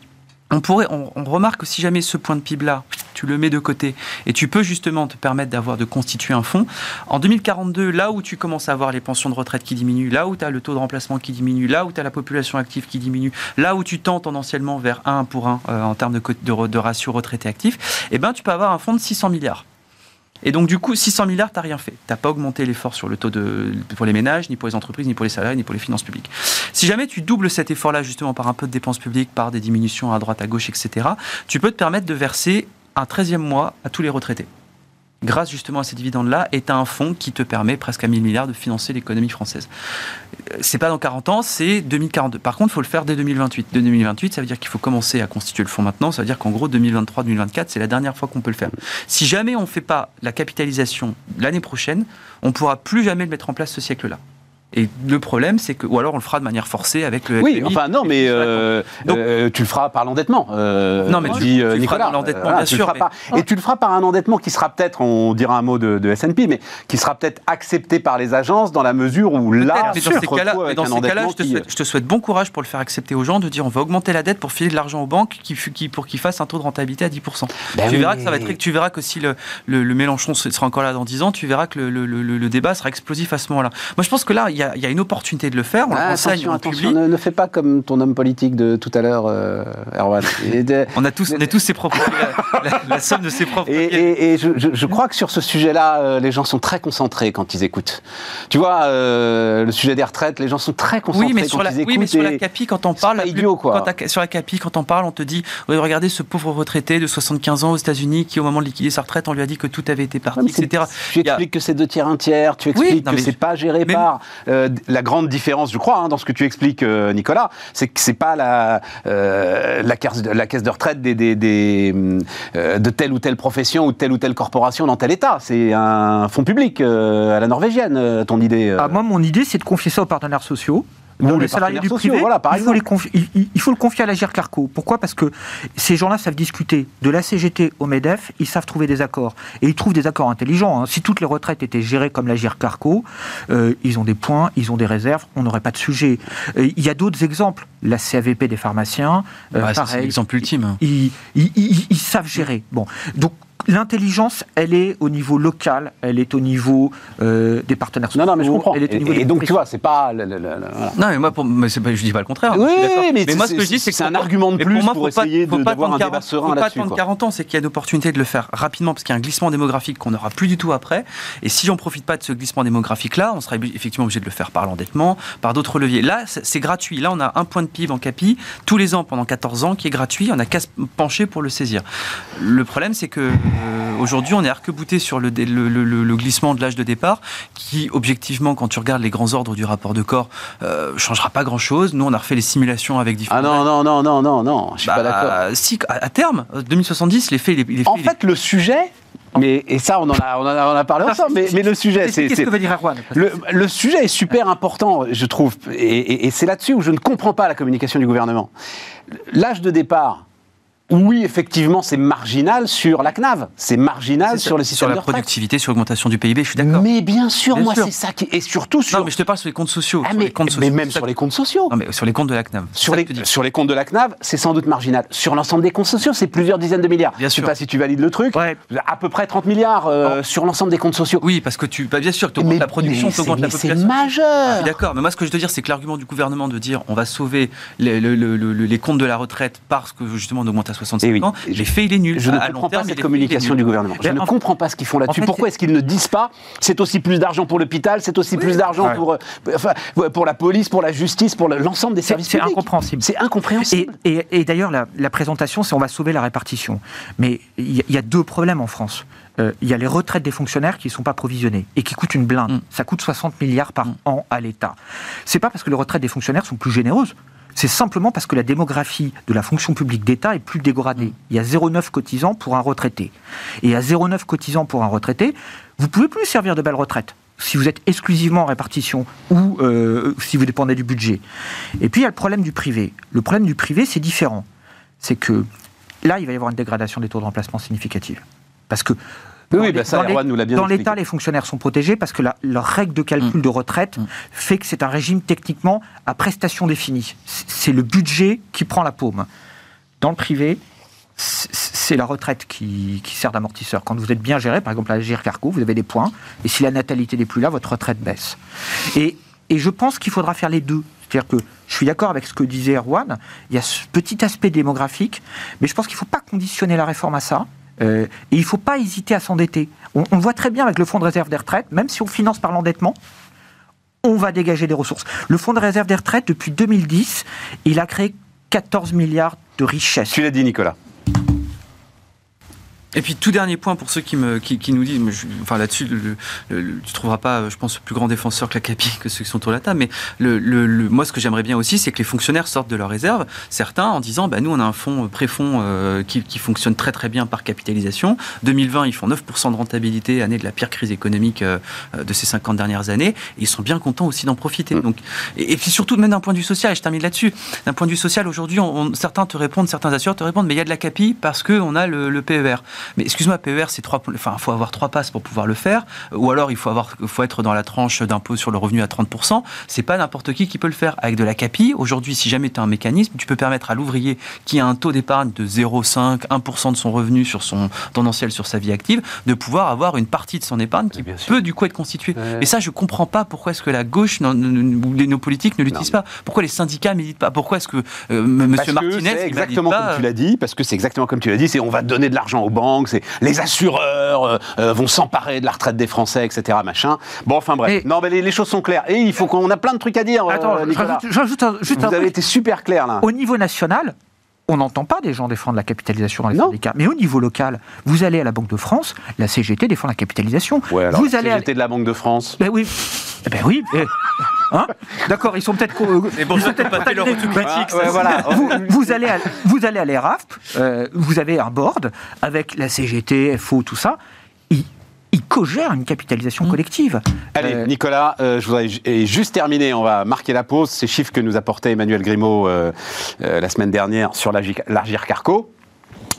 On, pourrait, on, on remarque que si jamais ce point de PIB-là, tu le mets de côté et tu peux justement te permettre d'avoir de constituer un fonds, en 2042, là où tu commences à avoir les pensions de retraite qui diminuent, là où tu as le taux de remplacement qui diminue, là où tu as la population active qui diminue, là où tu tends tendanciellement vers 1 pour 1 en termes de, de, ratio retraité actif, eh ben, tu peux avoir un fonds de 600 milliards. Et donc, du coup, 600 milliards, tu n'as rien fait. Tu n'as pas augmenté l'effort sur le taux de, pour les ménages, ni pour les entreprises, ni pour les salariés, ni pour les finances publiques. Si jamais tu doubles cet effort-là, justement, par un peu de dépenses publiques, par des diminutions à droite, à gauche, etc., tu peux te permettre de verser un 13e mois à tous les retraités. Grâce justement à ces dividendes-là, et as un fonds qui te permet presque à 1000 milliards de financer l'économie française. Euh, C'est pas dans 40 ans, c'est 2042. Par contre, il faut le faire dès 2028. Dès 2028, ça veut dire qu'il faut commencer à constituer le fonds maintenant. Ça veut dire qu'en gros, 2023-2024, c'est la dernière fois qu'on peut le faire. Si jamais on ne fait pas la capitalisation l'année prochaine, on ne pourra plus jamais le mettre en place ce siècle-là. Et le problème, c'est que, ou alors on le fera de manière forcée avec le Oui, FMI. enfin non, mais euh, Donc- euh, tu le feras par l'endettement. euh, Non, mais tu- dit tu le euh, feras Nicolas. l'endettement, Voilà, bien tu le sûr, feras mais- par- Et tu le feras par un endettement qui sera peut-être, on dira un mot de, de S&P, mais qui sera peut-être accepté par les agences dans la mesure où là, mais dans ces cas-là, endettement je, te qui- souhaite, je te souhaite bon courage pour le faire accepter aux gens, de dire on va augmenter la dette pour filer de l'argent aux banques qui, qui- pour qu'ils fassent un taux de rentabilité à 10%. Ben tu, oui, verras que ça va être, tu verras que si le, le, le Mélenchon sera encore là dans 10 ans, tu verras que le, le- le- le débat sera explosif à ce moment-là. Moi, je pense que là, y a, il y a une opportunité de le faire. On Ah, le attention, on publie. ne, ne fais pas comme ton homme politique de tout à l'heure, euh, Erwan. [laughs] De- On a tous, on est tous ses propres, la, [laughs] la- la somme de ses propres. Et, pieds. et- et je, je- je crois que sur ce sujet-là, euh, les gens sont très concentrés quand ils écoutent. Tu vois, euh, le sujet des retraites, les gens sont très concentrés Oui, mais quand sur la, ils écoutent. oui, mais sur la CAPI, quand on parle, pas idiot, quoi. quand sur la CAPI, quand on parle, on te dit, Ouais, regardez ce pauvre retraité de 75 ans aux États-Unis qui, au moment de liquider sa retraite, on lui a dit que tout avait été parti, Ouais, etc. Tu a- expliques que c'est deux tiers, un tiers, tu expliques non, que c'est je- pas géré par. Euh, la grande différence, je crois, hein, dans ce que tu expliques, euh, Nicolas, c'est que c'est pas la, euh, caisse, de- retraite des, de telle ou telle profession ou telle ou telle corporation dans tel État. C'est un fonds public à la norvégienne, ton idée. Ah, moi, mon idée, c'est de confier ça aux partenaires sociaux. Ou les salariés du sociaux, privé, voilà, par il, faut exemple. les confier- il- il- il faut le confier à la GIRCARCO. Pourquoi? Parce que ces gens-là savent discuter de la CGT au MEDEF, ils savent trouver des accords. Et ils trouvent des accords intelligents. hein. Si toutes les retraites étaient gérées comme la GIRCARCO, euh, ils ont des points, ils ont des réserves, on n'aurait pas de sujet. Euh, Il y a d'autres exemples. La CAVP des pharmaciens, euh, Bah, ça, c'est pareil. l'exemple ultime. Ils- ils savent gérer. Bon, donc l'intelligence, elle est au niveau local, elle est au niveau euh, des partenaires sociaux. Non, non, mais je comprends. Elle est au niveau Et, donc, tu vois, c'est pas. le- le- le- voilà. Non, mais moi, pour, mais pas, je dis pas le contraire. Oui, suis d'accord. mais moi, c'est- ce que je dis, c'est que c'est un pour- argument de plus moi, pour pas- essayer faut de- pas d'avoir un débat 40 serein faut pas là-dessus, attendre quoi. 40 ans, c'est qu'il y a une opportunité de le faire rapidement parce qu'il y a un glissement démographique qu'on n'aura plus du tout après. Et si on profite pas de ce glissement démographique-là, on sera effectivement obligé de le faire par l'endettement, par d'autres leviers. Là, c'est c'est gratuit. Là, on a un point de PIB en CAPI tous les ans pendant 14 ans qui est gratuit. On a qu'à se pencher pour le saisir. Le problème, c'est que aujourd'hui, on est arc-bouté sur le, le, le, le glissement de l'âge de départ, qui, objectivement, quand tu regardes les grands ordres du rapport de corps, euh, changera pas grand-chose. Nous, on a refait les simulations avec différents... Ah non, non, non, non, non, non, je suis Bah, pas d'accord. Si, à, à terme, 2070, les faits, les, les faits, En les- fait, le sujet, mais, et ça, on en a, on en a, on a parlé ensemble, mais, mais le sujet, c'est... Qu'est-ce que veut dire Erwan Le, le sujet est super important, je trouve, et, et- et c'est là-dessus où je ne comprends pas la communication du gouvernement. L'âge de départ, oui, effectivement, c'est marginal sur la CNAV, c'est marginal c'est sur le sur système la de productivité, sur l'augmentation du PIB, je suis d'accord. Mais bien sûr, Bien moi, c'est ça qui. Et surtout sur. Non, mais je te parle sur les comptes sociaux. Ah, sur mais, les comptes mais même c'est sur les comptes sociaux. Non, mais sur les comptes de la CNAV. c'est Sur les, sur les comptes de la CNAV, c'est sans doute marginal. Sur l'ensemble des comptes sociaux, c'est plusieurs dizaines de milliards. Bien je sais sûr. pas si tu valides le truc. Ouais. À peu près 30 milliards euh, sur l'ensemble des comptes sociaux. Oui, parce que tu, bah, bien sûr, tu augmentes la production, tu augmentes c'est- la c'est population. Je majeur. d'accord, mais moi ce que je veux dire, c'est que l'argument du gouvernement de dire on va sauver les, le- le- le- les comptes de la retraite parce que justement on augmente à 65 Eh oui. ans, les faits il est nul. Je ne comprends pas cette communication du gouvernement. Je Mais ne en- comprends pas ce qu'ils font là-dessus. fait, Pourquoi c'est- est-ce qu'ils ne disent pas c'est aussi plus d'argent pour l'hôpital, c'est aussi plus d'argent pour, euh, enfin, pour la police, pour la justice, pour le- l'ensemble des C'est services c'est publics incompréhensible. C'est incompréhensible. et- d'ailleurs, la, présentation, c'est on va sauver la répartition. Mais il y, a- il y a deux problèmes en France. Euh, Il y a les retraites des fonctionnaires qui ne sont pas provisionnées et qui coûtent une blinde. Mm. Ça coûte 60 milliards par Mm. an à l'État. C'est pas parce que les retraites des fonctionnaires sont plus généreuses. C'est simplement parce que la démographie de la fonction publique d'État est plus dégradée. Il y a 0,9 cotisants pour un retraité. Et à 0,9 cotisants pour un retraité, vous pouvez plus servir de belle retraite si vous êtes exclusivement en répartition ou euh, si vous dépendez du budget. Et puis il y a le problème du privé. Le problème du privé, c'est différent. C'est que là, il va y avoir une dégradation des taux de remplacement significative. Parce que Oui, bah ça, Erwan nous l'a bien Dans l'État, les fonctionnaires sont protégés parce que la- leur règle de calcul de retraite Mm. fait que c'est un régime techniquement à prestation définie. C'est le budget qui prend la paume. Dans le privé, c'est- la retraite qui, qui sert d'amortisseur. Quand vous êtes bien géré, par exemple à Gir Carco, vous avez des points, et si la natalité n'est plus là, votre retraite baisse. Et, et je pense qu'il faudra faire les deux. C'est-à-dire que je suis d'accord avec ce que disait Erwan, il y a ce petit aspect démographique, mais je pense qu'il ne faut pas conditionner la réforme à ça. Euh, et il ne faut pas hésiter à s'endetter. On, voit très bien avec le fonds de réserve des retraites, même si on finance par l'endettement, on va dégager des ressources. Le fonds de réserve des retraites, depuis 2010, il a créé 14 milliards de richesses. Tu l'as dit, Nicolas. Et puis tout dernier point pour ceux qui, me, qui, qui nous disent, mais je- enfin là-dessus, le, le- le- tu trouveras pas, je pense, plus grand défenseur que la CAPI que ceux qui sont autour de la table. Mais le, le- le- moi, ce que j'aimerais bien aussi, c'est que les fonctionnaires sortent de leurs réserves, certains en disant, bah, nous, on a un fonds euh, préfonds euh, qui, qui fonctionne très très bien par capitalisation. 2020, ils font 9% de rentabilité, année de la pire crise économique euh, euh, de ces 50 dernières années, et ils sont bien contents aussi d'en profiter. Donc, et, et puis surtout, même d'un point de vue social, et je termine là-dessus, d'un point de vue social, aujourd'hui, on- on- certains te répondent, certains assureurs te répondent, mais il y a de la CAPI parce qu'on a le, le PER. Mais excuse-moi, PER, c'est trois, enfin, faut avoir trois passes pour pouvoir le faire, ou alors il faut avoir, faut être dans la tranche d'impôt sur le revenu à 30%. C'est pas n'importe qui qui peut le faire. Avec de la CAPI, aujourd'hui, si jamais tu as un mécanisme, tu peux permettre à l'ouvrier qui a un taux d'épargne de 0,5, 1% de son revenu sur son tendanciel sur sa vie active, de pouvoir avoir une partie de son épargne qui Bien sûr. peut du coup être constituée. Ouais. Et ça, je comprends pas pourquoi est-ce que la gauche ou nos politiques ne l'utilisent pas. Pourquoi les syndicats militent pas? Pourquoi est-ce que euh, Monsieur que Martinez c'est il exactement pas, comme tu l'as dit, parce que c'est exactement comme tu l'as dit, c'est on va donner de l'argent aux banques, les assureurs euh, euh, vont s'emparer de la retraite des Français, etc. Machin. Bon, enfin bref. Et- non, mais les, les choses sont claires. Et il faut qu'on a plein de trucs à dire. euh, Attends, je Nicolas. rajoute- j'ajoute un- juste Vous un avez truc. été super clair là. Au niveau national, on n'entend pas des gens défendre la capitalisation dans les Non. syndicats. Mais au niveau local, vous allez à la Banque de France, la CGT défend la capitalisation. Ouais, alors, vous la allez à... CGT de la Banque de France. Ben oui. Eh Ben oui. eh. Hein D'accord, ils sont peut-être. co- Mais bon, ils sont ça, peut-être pas leur Ah, ouais, voilà. vous, vous allez à, vous allez à l'ERAFP, euh, vous avez un board avec la CGT, FO, tout ça. Ils, co-gèrent une capitalisation collective. Allez, Euh, Nicolas, euh, je voudrais et juste terminer, on va marquer la pause. Ces chiffres que nous apportait Emmanuel Grimaud euh, euh, la semaine dernière sur l'Agir Carco.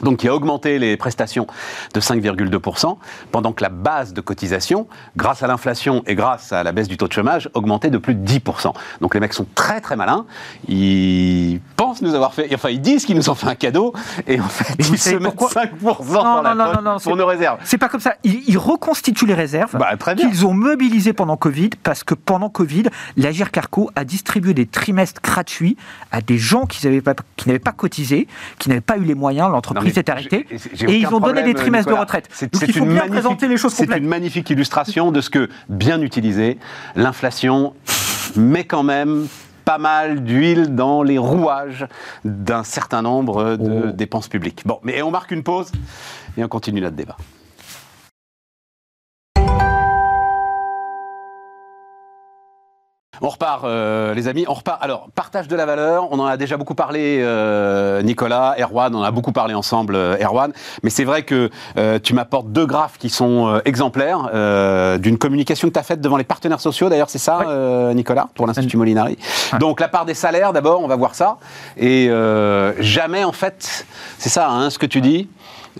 Donc, qui a augmenté les prestations de 5,2%, pendant que la base de cotisation, grâce à l'inflation et grâce à la baisse du taux de chômage, augmentait de plus de 10%. Donc, les mecs sont très très malins. Ils pensent nous avoir fait, enfin, ils disent qu'ils nous ont fait un cadeau, et en fait, Mais ils se mettent pourquoi 5% dans Non, la non, non, non, non, pour nos réserves. C'est pas comme ça. Ils, ils reconstituent les réserves Bah, qu'ils ont mobilisées pendant Covid, parce que pendant Covid, l'Agir Carco a distribué des trimestres gratuits à des gens qui n'avaient pas, qui pas cotisé, qui n'avaient pas eu les moyens, Non, l'entreprise s'est arrêtée, et ils ont donné des trimestres Nicolas. de retraite. C'est- Donc c'est il faut une bien magnifique- présenter les choses C'est complètes. une magnifique illustration de ce que, bien utilisé, l'inflation met quand même pas mal d'huile dans les rouages d'un certain nombre de Oh. dépenses publiques. Bon, mais on marque une pause Et on continue notre débat. On repart, euh, les amis. On repart. Alors, partage de la valeur. On en a déjà beaucoup parlé, euh, Nicolas, Erwan. On en a beaucoup parlé ensemble, euh, Erwan. Mais c'est vrai que tu m'apportes deux graphes qui sont exemplaires d'une communication que tu as faite devant les partenaires sociaux. D'ailleurs, c'est ça, Nicolas, pour l'Institut Molinari. Donc, la part des salaires, d'abord, on va voir ça. Et jamais, en fait, c'est ça, hein, ce que tu dis.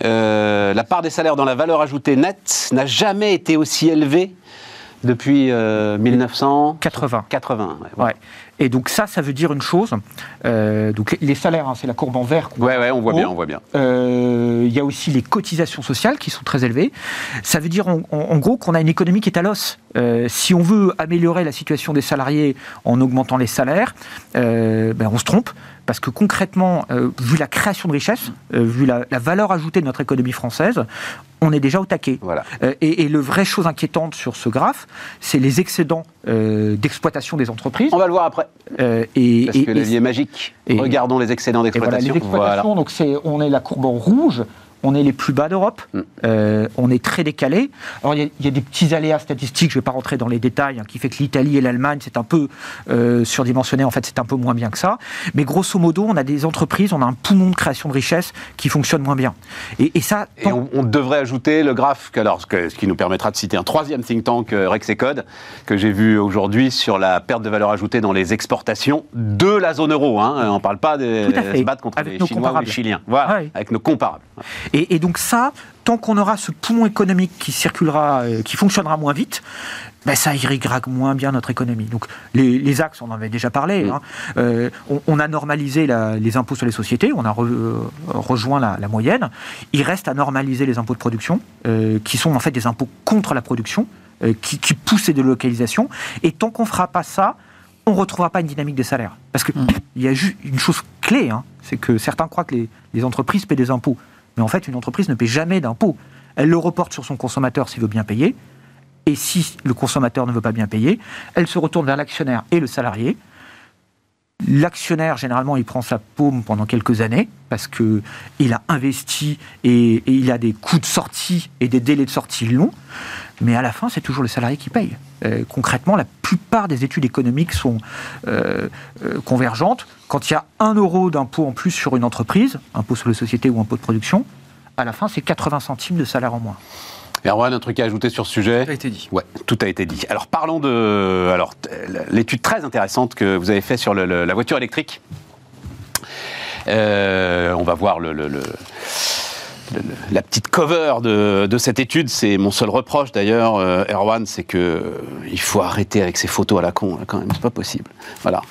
la part des salaires dans la valeur ajoutée nette n'a jamais été aussi élevée depuis euh, 1900. 80. 80. ouais, Ouais. Et donc ça, ça veut dire une chose. Euh, donc les- salaires, hein, c'est la courbe en vert. Ouais, ouais, on voit bien, on voit bien. Euh, Il y a aussi les cotisations sociales qui sont très élevées. Ça veut dire en, en- en gros qu'on a une économie qui est à l'os. Euh, si on veut améliorer la situation des salariés en augmentant les salaires, euh, ben on se trompe. Parce que concrètement, euh, vu la création de richesses, euh, vu la, la valeur ajoutée de notre économie française, on est déjà au taquet. Voilà. Euh, et, et le vraie chose inquiétante sur ce graphe, c'est les excédents d'exploitation des entreprises. On va le voir après, et, parce et- que la vie est magique. Regardons les excédents et voilà, les d'exploitation. donc on est la courbe en rouge, on est les plus bas d'Europe, Mm. euh, on est très décalé. Alors il y, a- il y a des petits aléas statistiques, je ne vais pas rentrer dans les détails, hein, qui fait que l'Italie et l'Allemagne, c'est un peu euh, surdimensionné, en fait c'est un peu moins bien que ça. Mais grosso modo, on a des entreprises, on a un poumon de création de richesse qui fonctionne moins bien. Et, et ça, Et on, on devrait ajouter le graphe, que- alors, ce, que- ce qui nous permettra de citer un troisième think tank, euh, Rexecode, que j'ai vu aujourd'hui sur la perte de valeur ajoutée dans les exportations de la zone euro. Hein. On ne parle pas de se battre contre Avec les Chinois ou les Chiliens. Voilà, Ouais. avec nos comparables. Et, et donc ça, tant qu'on aura ce poumon économique qui circulera, euh, qui fonctionnera moins vite, ben ça irriguera moins bien notre économie. Donc les, les axes, on en avait déjà parlé. Mm. hein. Euh, on, on a normalisé la- les impôts sur les sociétés, on a re- euh, rejoint la, la moyenne. Il reste à normaliser les impôts de production, euh, qui sont en fait des impôts contre la production, qui, qui poussent les délocalisations. Et tant qu'on fera pas ça, on ne retrouvera pas une dynamique des salaires. Parce qu'il Mm. il y a juste une chose clé, hein, c'est que certains croient que les, les entreprises paient des impôts. Mais en fait, une entreprise ne paie jamais d'impôts. Elle le reporte sur son consommateur s'il veut bien payer. Et si le consommateur ne veut pas bien payer, elle se retourne vers l'actionnaire et le salarié. L'actionnaire, généralement, il prend sa paume pendant quelques années parce que il a investi et, et il a des coûts de sortie et des délais de sortie longs. Mais à la fin, c'est toujours le salarié qui paye. Euh, concrètement, la plupart des études économiques sont euh, euh, convergentes. Quand il y a un euro d'impôt en plus sur une entreprise, impôt sur les sociétés ou impôt de production, à la fin, c'est 80 centimes de salaire en moins. Erwan, un truc à ajouter sur ce sujet Ça a été dit. Ouais, tout a été dit. Alors parlons de alors l'étude très intéressante que vous avez fait sur le- le- la voiture électrique. Euh, on va voir le- la petite cover de, de cette étude. C'est mon seul reproche d'ailleurs, euh, Erwan, c'est que euh, il faut arrêter avec ces photos à la con. là, quand même, c'est pas possible. Voilà,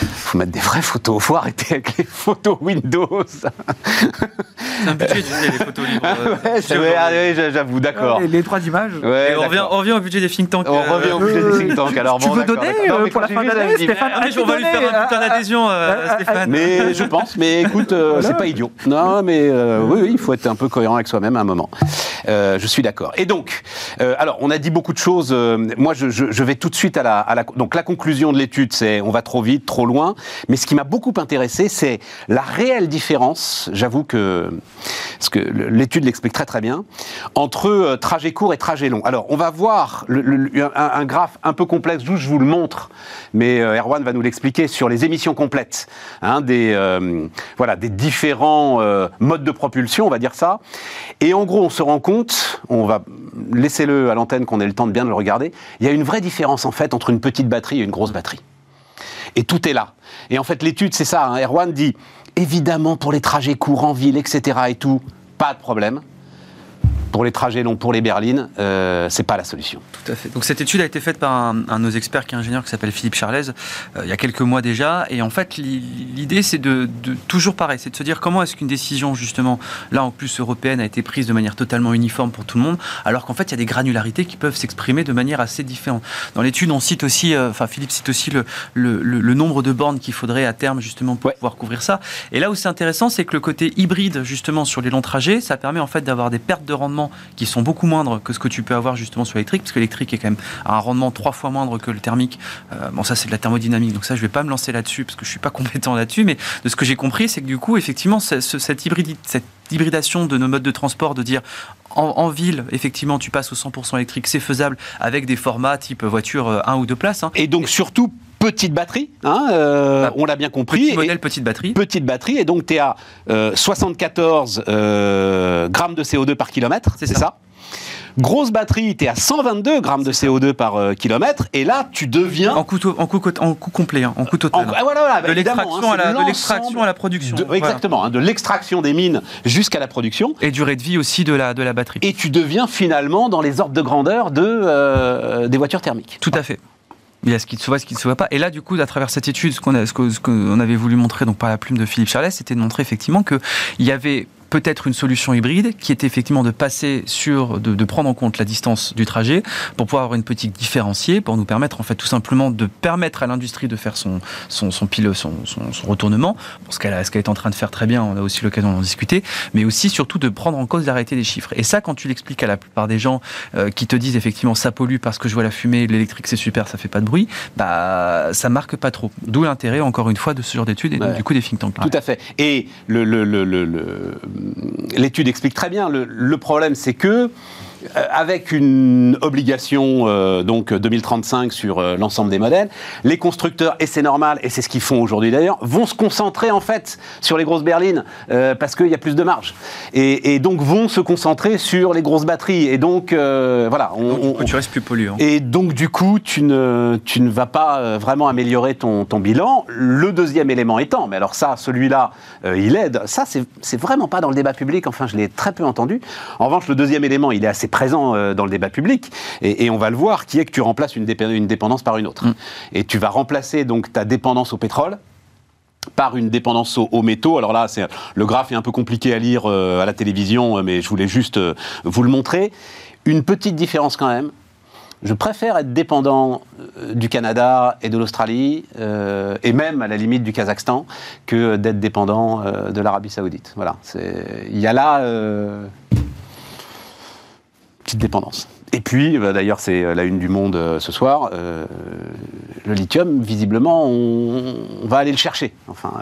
faut mettre des vraies photos. Faut arrêter avec les photos Windows. C'est un budget, les photos libres. [laughs] euh, ouais, allez, j'avoue, d'accord. Les, les trois images. Ouais, on, revient, d'accord. on revient au budget des think tanks. On euh, revient au euh, budget des think tanks. Alors, tu bon, veux donner. Non, euh, pour la fin me dis, Stéphane Ah, mais as-tu on va lui faire un euh, à- à- Stéphane. Mais je pense, mais écoute, euh, c'est pas idiot. Non, mais euh, oui, oui, il faut être un peu cohérent avec soi-même à un moment. Euh, je suis d'accord. Et donc, euh, alors, on a dit beaucoup de choses. euh, moi, je, vais tout de suite à la, Donc, la conclusion de l'étude, c'est on va trop vite, trop loin. Mais ce qui m'a beaucoup intéressé, c'est la réelle différence. J'avoue que parce que l'étude l'explique très très bien entre trajet court et trajet long. Alors, on va voir un, graphe un peu complexe. Juste, je vous le montre, mais Erwan va nous l'expliquer sur les émissions complètes, hein, des voilà, des différents modes de propulsion, on va dire ça. Et en gros, on se rend compte, on va laisser-le à l'antenne qu'on ait le temps de bien le regarder. Il y a une vraie différence en fait entre une petite batterie et une grosse batterie. Et tout est là. Et en fait, l'étude, c'est ça. hein. Erwan dit, évidemment, pour les trajets courts en ville, etc. et tout, pas de problème. Pour les trajets longs, pour les berlines, euh, c'est pas la solution. Tout à fait. Donc cette étude a été faite par un, un de nos experts qui est ingénieur qui s'appelle Philippe Charlez euh, il y a quelques mois déjà. Et en fait, l'i- l'idée c'est de, de- toujours pareil, c'est de se dire comment est-ce qu'une décision justement là en plus européenne a été prise de manière totalement uniforme pour tout le monde, alors qu'en fait il y a des granularités qui peuvent s'exprimer de manière assez différente. Dans l'étude, on cite aussi, euh, enfin Philippe cite aussi le, le- le- le nombre de bornes qu'il faudrait à terme justement pour Ouais. pouvoir couvrir ça. Et là où c'est intéressant, c'est que le côté hybride justement sur les longs trajets, ça permet en fait d'avoir des pertes de rendement qui sont beaucoup moindres que ce que tu peux avoir justement sur l'électrique, parce que l'électrique est quand même à un rendement trois fois moindre que le thermique. Euh, bon, ça c'est de la thermodynamique, donc ça je vais pas me lancer là-dessus parce que je suis pas [laughs] compétent là-dessus, mais de ce que j'ai compris, c'est que du coup, effectivement, cette, hybridation de nos modes de transport, de dire en, ville, effectivement, tu passes au 100% électrique, c'est faisable avec des formats type voiture 1 ou 2 places. Hein. Et donc surtout petite batterie, hein, euh, bah, on l'a bien compris. Petit modèle, petite batterie. Petite batterie, et donc tu es à 74 euh, grammes de CO2 par kilomètre, c'est ça, Grosse batterie, tu es à 122 grammes de CO2 par euh, kilomètre, et là, tu deviens... En coût, en coût, en coût complet, hein, en coût total. Ah, voilà, de hein, l'extraction à, la production. Exactement, hein, de l'extraction des mines jusqu'à la production. Et durée de vie aussi de la, de la batterie. Et tu deviens finalement dans les ordres de grandeur de, des voitures thermiques. Tout à fait. Il y a ce qui se voit, ce qui ne se voit pas. Et là, du coup, à travers cette étude, ce qu'on avait voulu montrer donc par la plume de Philippe Charlet, c'était de montrer effectivement qu'il y avait peut-être une solution hybride qui était effectivement de passer sur, de, prendre en compte la distance du trajet pour pouvoir avoir une politique différenciée, pour nous permettre en fait tout simplement de permettre à l'industrie de faire son, son, son pilote, son, son, retournement, ce qu'elle est en train de faire très bien, on a aussi l'occasion d'en discuter, mais aussi surtout de prendre en cause l'arrêté des chiffres. Et ça, quand tu l'expliques à la plupart des gens euh, qui te disent effectivement ça pollue parce que je vois la fumée, l'électrique c'est super, ça fait pas de bruit, bah ça marque pas trop. D'où l'intérêt encore une fois de ce genre d'études et du coup des think tanks. Tout à fait. Et le, le, le, le l'étude explique très bien. Le, problème, c'est que avec une obligation euh, donc 2035 sur euh, l'ensemble des modèles, les constructeurs et c'est normal et c'est ce qu'ils font aujourd'hui d'ailleurs vont se concentrer en fait sur les grosses berlines parce qu'il y a plus de marge. Et, donc vont se concentrer sur les grosses batteries. Et donc voilà on, tu restes plus polluant. Et donc du coup tu ne tu ne vas pas vraiment améliorer ton, ton bilan. Le deuxième élément étant mais alors ça celui-là il aide. Ça c'est vraiment pas dans le débat public. Enfin je l'ai très peu entendu. En revanche le deuxième élément il est assez présent euh, dans le débat public, et, on va le voir, qui est que tu remplaces une, dépendance par une autre. Mm. Et tu vas remplacer donc ta dépendance au pétrole par une dépendance aux, métaux. Alors là, le graphe est un peu compliqué à lire euh, à la télévision, mais je voulais juste euh, vous le montrer. Une petite différence quand même. Je préfère être dépendant du Canada et de l'Australie, et même à la limite du Kazakhstan, que d'être dépendant de l'Arabie Saoudite. Voilà. Il y a là petite dépendance. Et puis, bah, d'ailleurs, c'est euh, la une du Monde euh, ce soir. Euh, le lithium, visiblement, on, va aller le chercher. Enfin,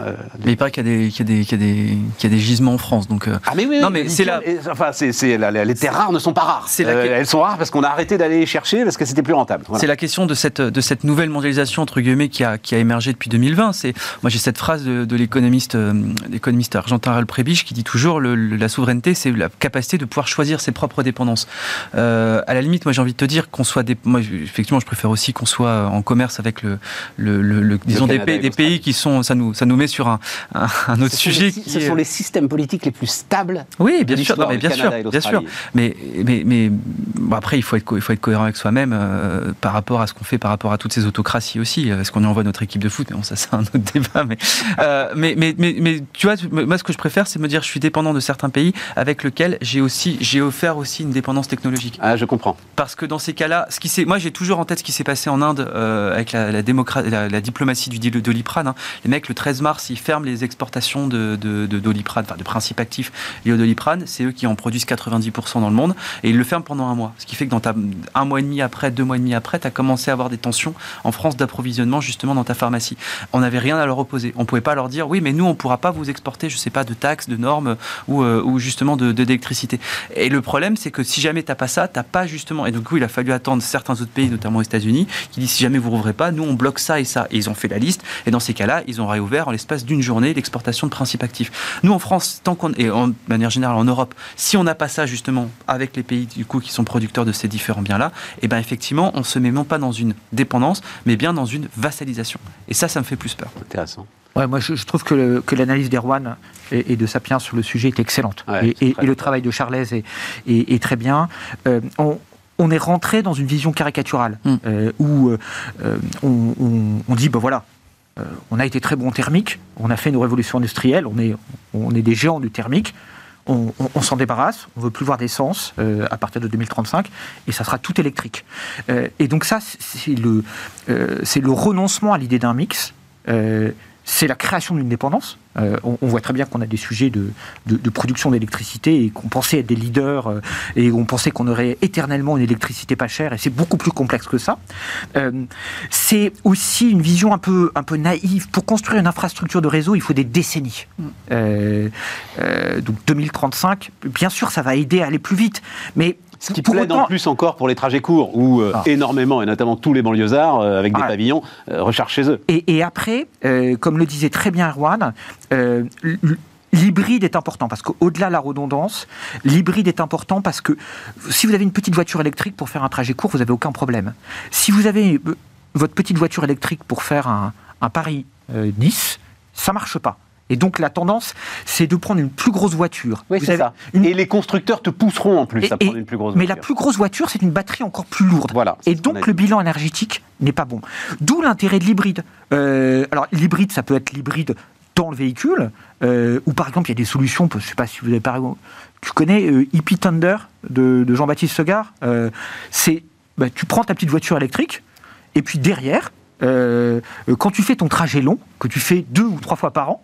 mais il paraît qu'il y, y, a des gisements en France. Donc, ah mais oui, non, mais c'est la... enfin, les terres rares ne sont pas rares. La... elles sont rares parce qu'on a arrêté d'aller les chercher parce que c'était plus rentable. C'est la question de cette, de cette nouvelle mondialisation entre guillemets qui a, qui a émergé depuis 2020. C'est moi j'ai cette phrase de, l'économiste, l'économiste argentin Ralph Prebisch qui dit toujours le, la souveraineté, c'est la capacité de pouvoir choisir ses propres dépendances. à la limite, moi j'ai envie de te dire qu'on soit des, moi effectivement je préfère aussi qu'on soit en commerce avec le, le, disons des, pays, des pays qui sont, ça nous, ça nous met sur un, un, autre sujet. ce sont les systèmes politiques les plus stables. Oui, bien sûr, mais bien sûr, bien sûr. Mais, mais, mais après il faut être, il faut être cohérent avec soi-même euh, par rapport à ce qu'on fait, par rapport à toutes ces autocraties aussi. Est-ce qu'on y envoie notre équipe de foot? Bon, ça c'est un autre [laughs] débat. Mais, euh, mais, mais, mais, mais, tu vois, moi ce que je préfère, c'est me dire je suis dépendant de certains pays avec lesquels j'ai aussi, j'ai offert aussi une dépendance technologique. Ah, je comprends parce que dans ces cas-là, ce qui moi j'ai toujours en tête ce qui s'est passé en Inde euh, avec la, diplomatie du Doliprane. Hein. Les mecs, le 13 mars, ils ferment les exportations de, de, de Doliprane, enfin de principes actifs liés au Doliprane. C'est eux qui en produisent 90% dans le monde et ils le ferment pendant un mois. Ce qui fait que dans un mois et demi après, deux mois et demi après, tu as commencé à avoir des tensions en France d'approvisionnement justement dans ta pharmacie. On n'avait rien à leur opposer. On pouvait pas leur dire oui, mais nous on pourra pas vous exporter, je sais pas, de taxes, de normes ou, euh, ou justement de d'électricité. Et le problème, c'est que si jamais t'as pas ça, t'as pas justement et du coup, il a fallu attendre certains autres pays, notamment aux États-Unis, qui disent si jamais vous rouvrez pas, nous on bloque ça et ça. Et ils ont fait la liste. Et dans ces cas-là, ils ont réouvert en l'espace d'une journée l'exportation de principes actifs. Nous en France, tant qu'on et en manière générale en Europe, si on n'a pas ça justement avec les pays du coup qui sont producteurs de ces différents biens-là, et eh ben effectivement, on se met non pas dans une dépendance, mais bien dans une vassalisation. Et ça, ça me fait plus peur. Intéressant. Ouais, moi, je, trouve que, l'analyse d'Erwan et, de Sapiens sur le sujet est excellente. et, le travail de Charles est, très bien. Euh, on, on est rentré dans une vision caricaturale mm. euh, où euh, on, dit ben voilà, on a été très bon thermique, on a fait nos révolutions industrielles, on est, on est des géants du thermique. On, s'en débarrasse, on veut plus voir d'essence à partir de 2035, et ça sera tout électrique. et donc ça, c'est le, c'est le renoncement à l'idée d'un mix c'est la création d'une dépendance. Euh, on, on voit très bien qu'on a des sujets de, de- de production d'électricité et qu'on pensait être des leaders euh, et on pensait qu'on aurait éternellement une électricité pas chère et c'est beaucoup plus complexe que ça. Euh, c'est aussi une vision un peu, un peu naïve. Pour construire une infrastructure de réseau, il faut des décennies. Euh, donc 2035, bien sûr, ça va aider à aller plus vite, mais Ce qui pour plaide autant- en plus encore pour les trajets courts, où euh, Ah. énormément, et notamment tous les banlieusards, euh, avec des Ah. pavillons, euh, rechargent chez eux. Et, et après, euh, comme le disait très bien Erwan, L'hybride est important parce qu'au-delà de la redondance, l'hybride est important parce que si vous avez une petite voiture électrique pour faire un trajet court, vous n'avez aucun problème. Si vous avez votre petite voiture électrique pour faire un, un Paris-Nice, ça marche pas. Et donc la tendance, c'est de prendre une plus grosse voiture. Oui, c'est ça. une- Et les constructeurs te pousseront en plus Et- à prendre une plus grosse mais la voiture. plus grosse voiture, c'est une batterie encore plus lourde. Voilà. Et donc le bilan énergétique n'est pas bon. D'où l'intérêt de l'hybride. Euh, alors l'hybride, ça peut être l'hybride dans le véhicule, euh, ou par exemple il y a des solutions, je ne sais pas si vous avez par exemple, tu connais euh, Hippie Thunder de, de Jean-Baptiste Segard, euh, c'est bah, tu prends ta petite voiture électrique, et puis derrière, quand tu fais ton trajet long, que tu fais deux ou trois fois par an,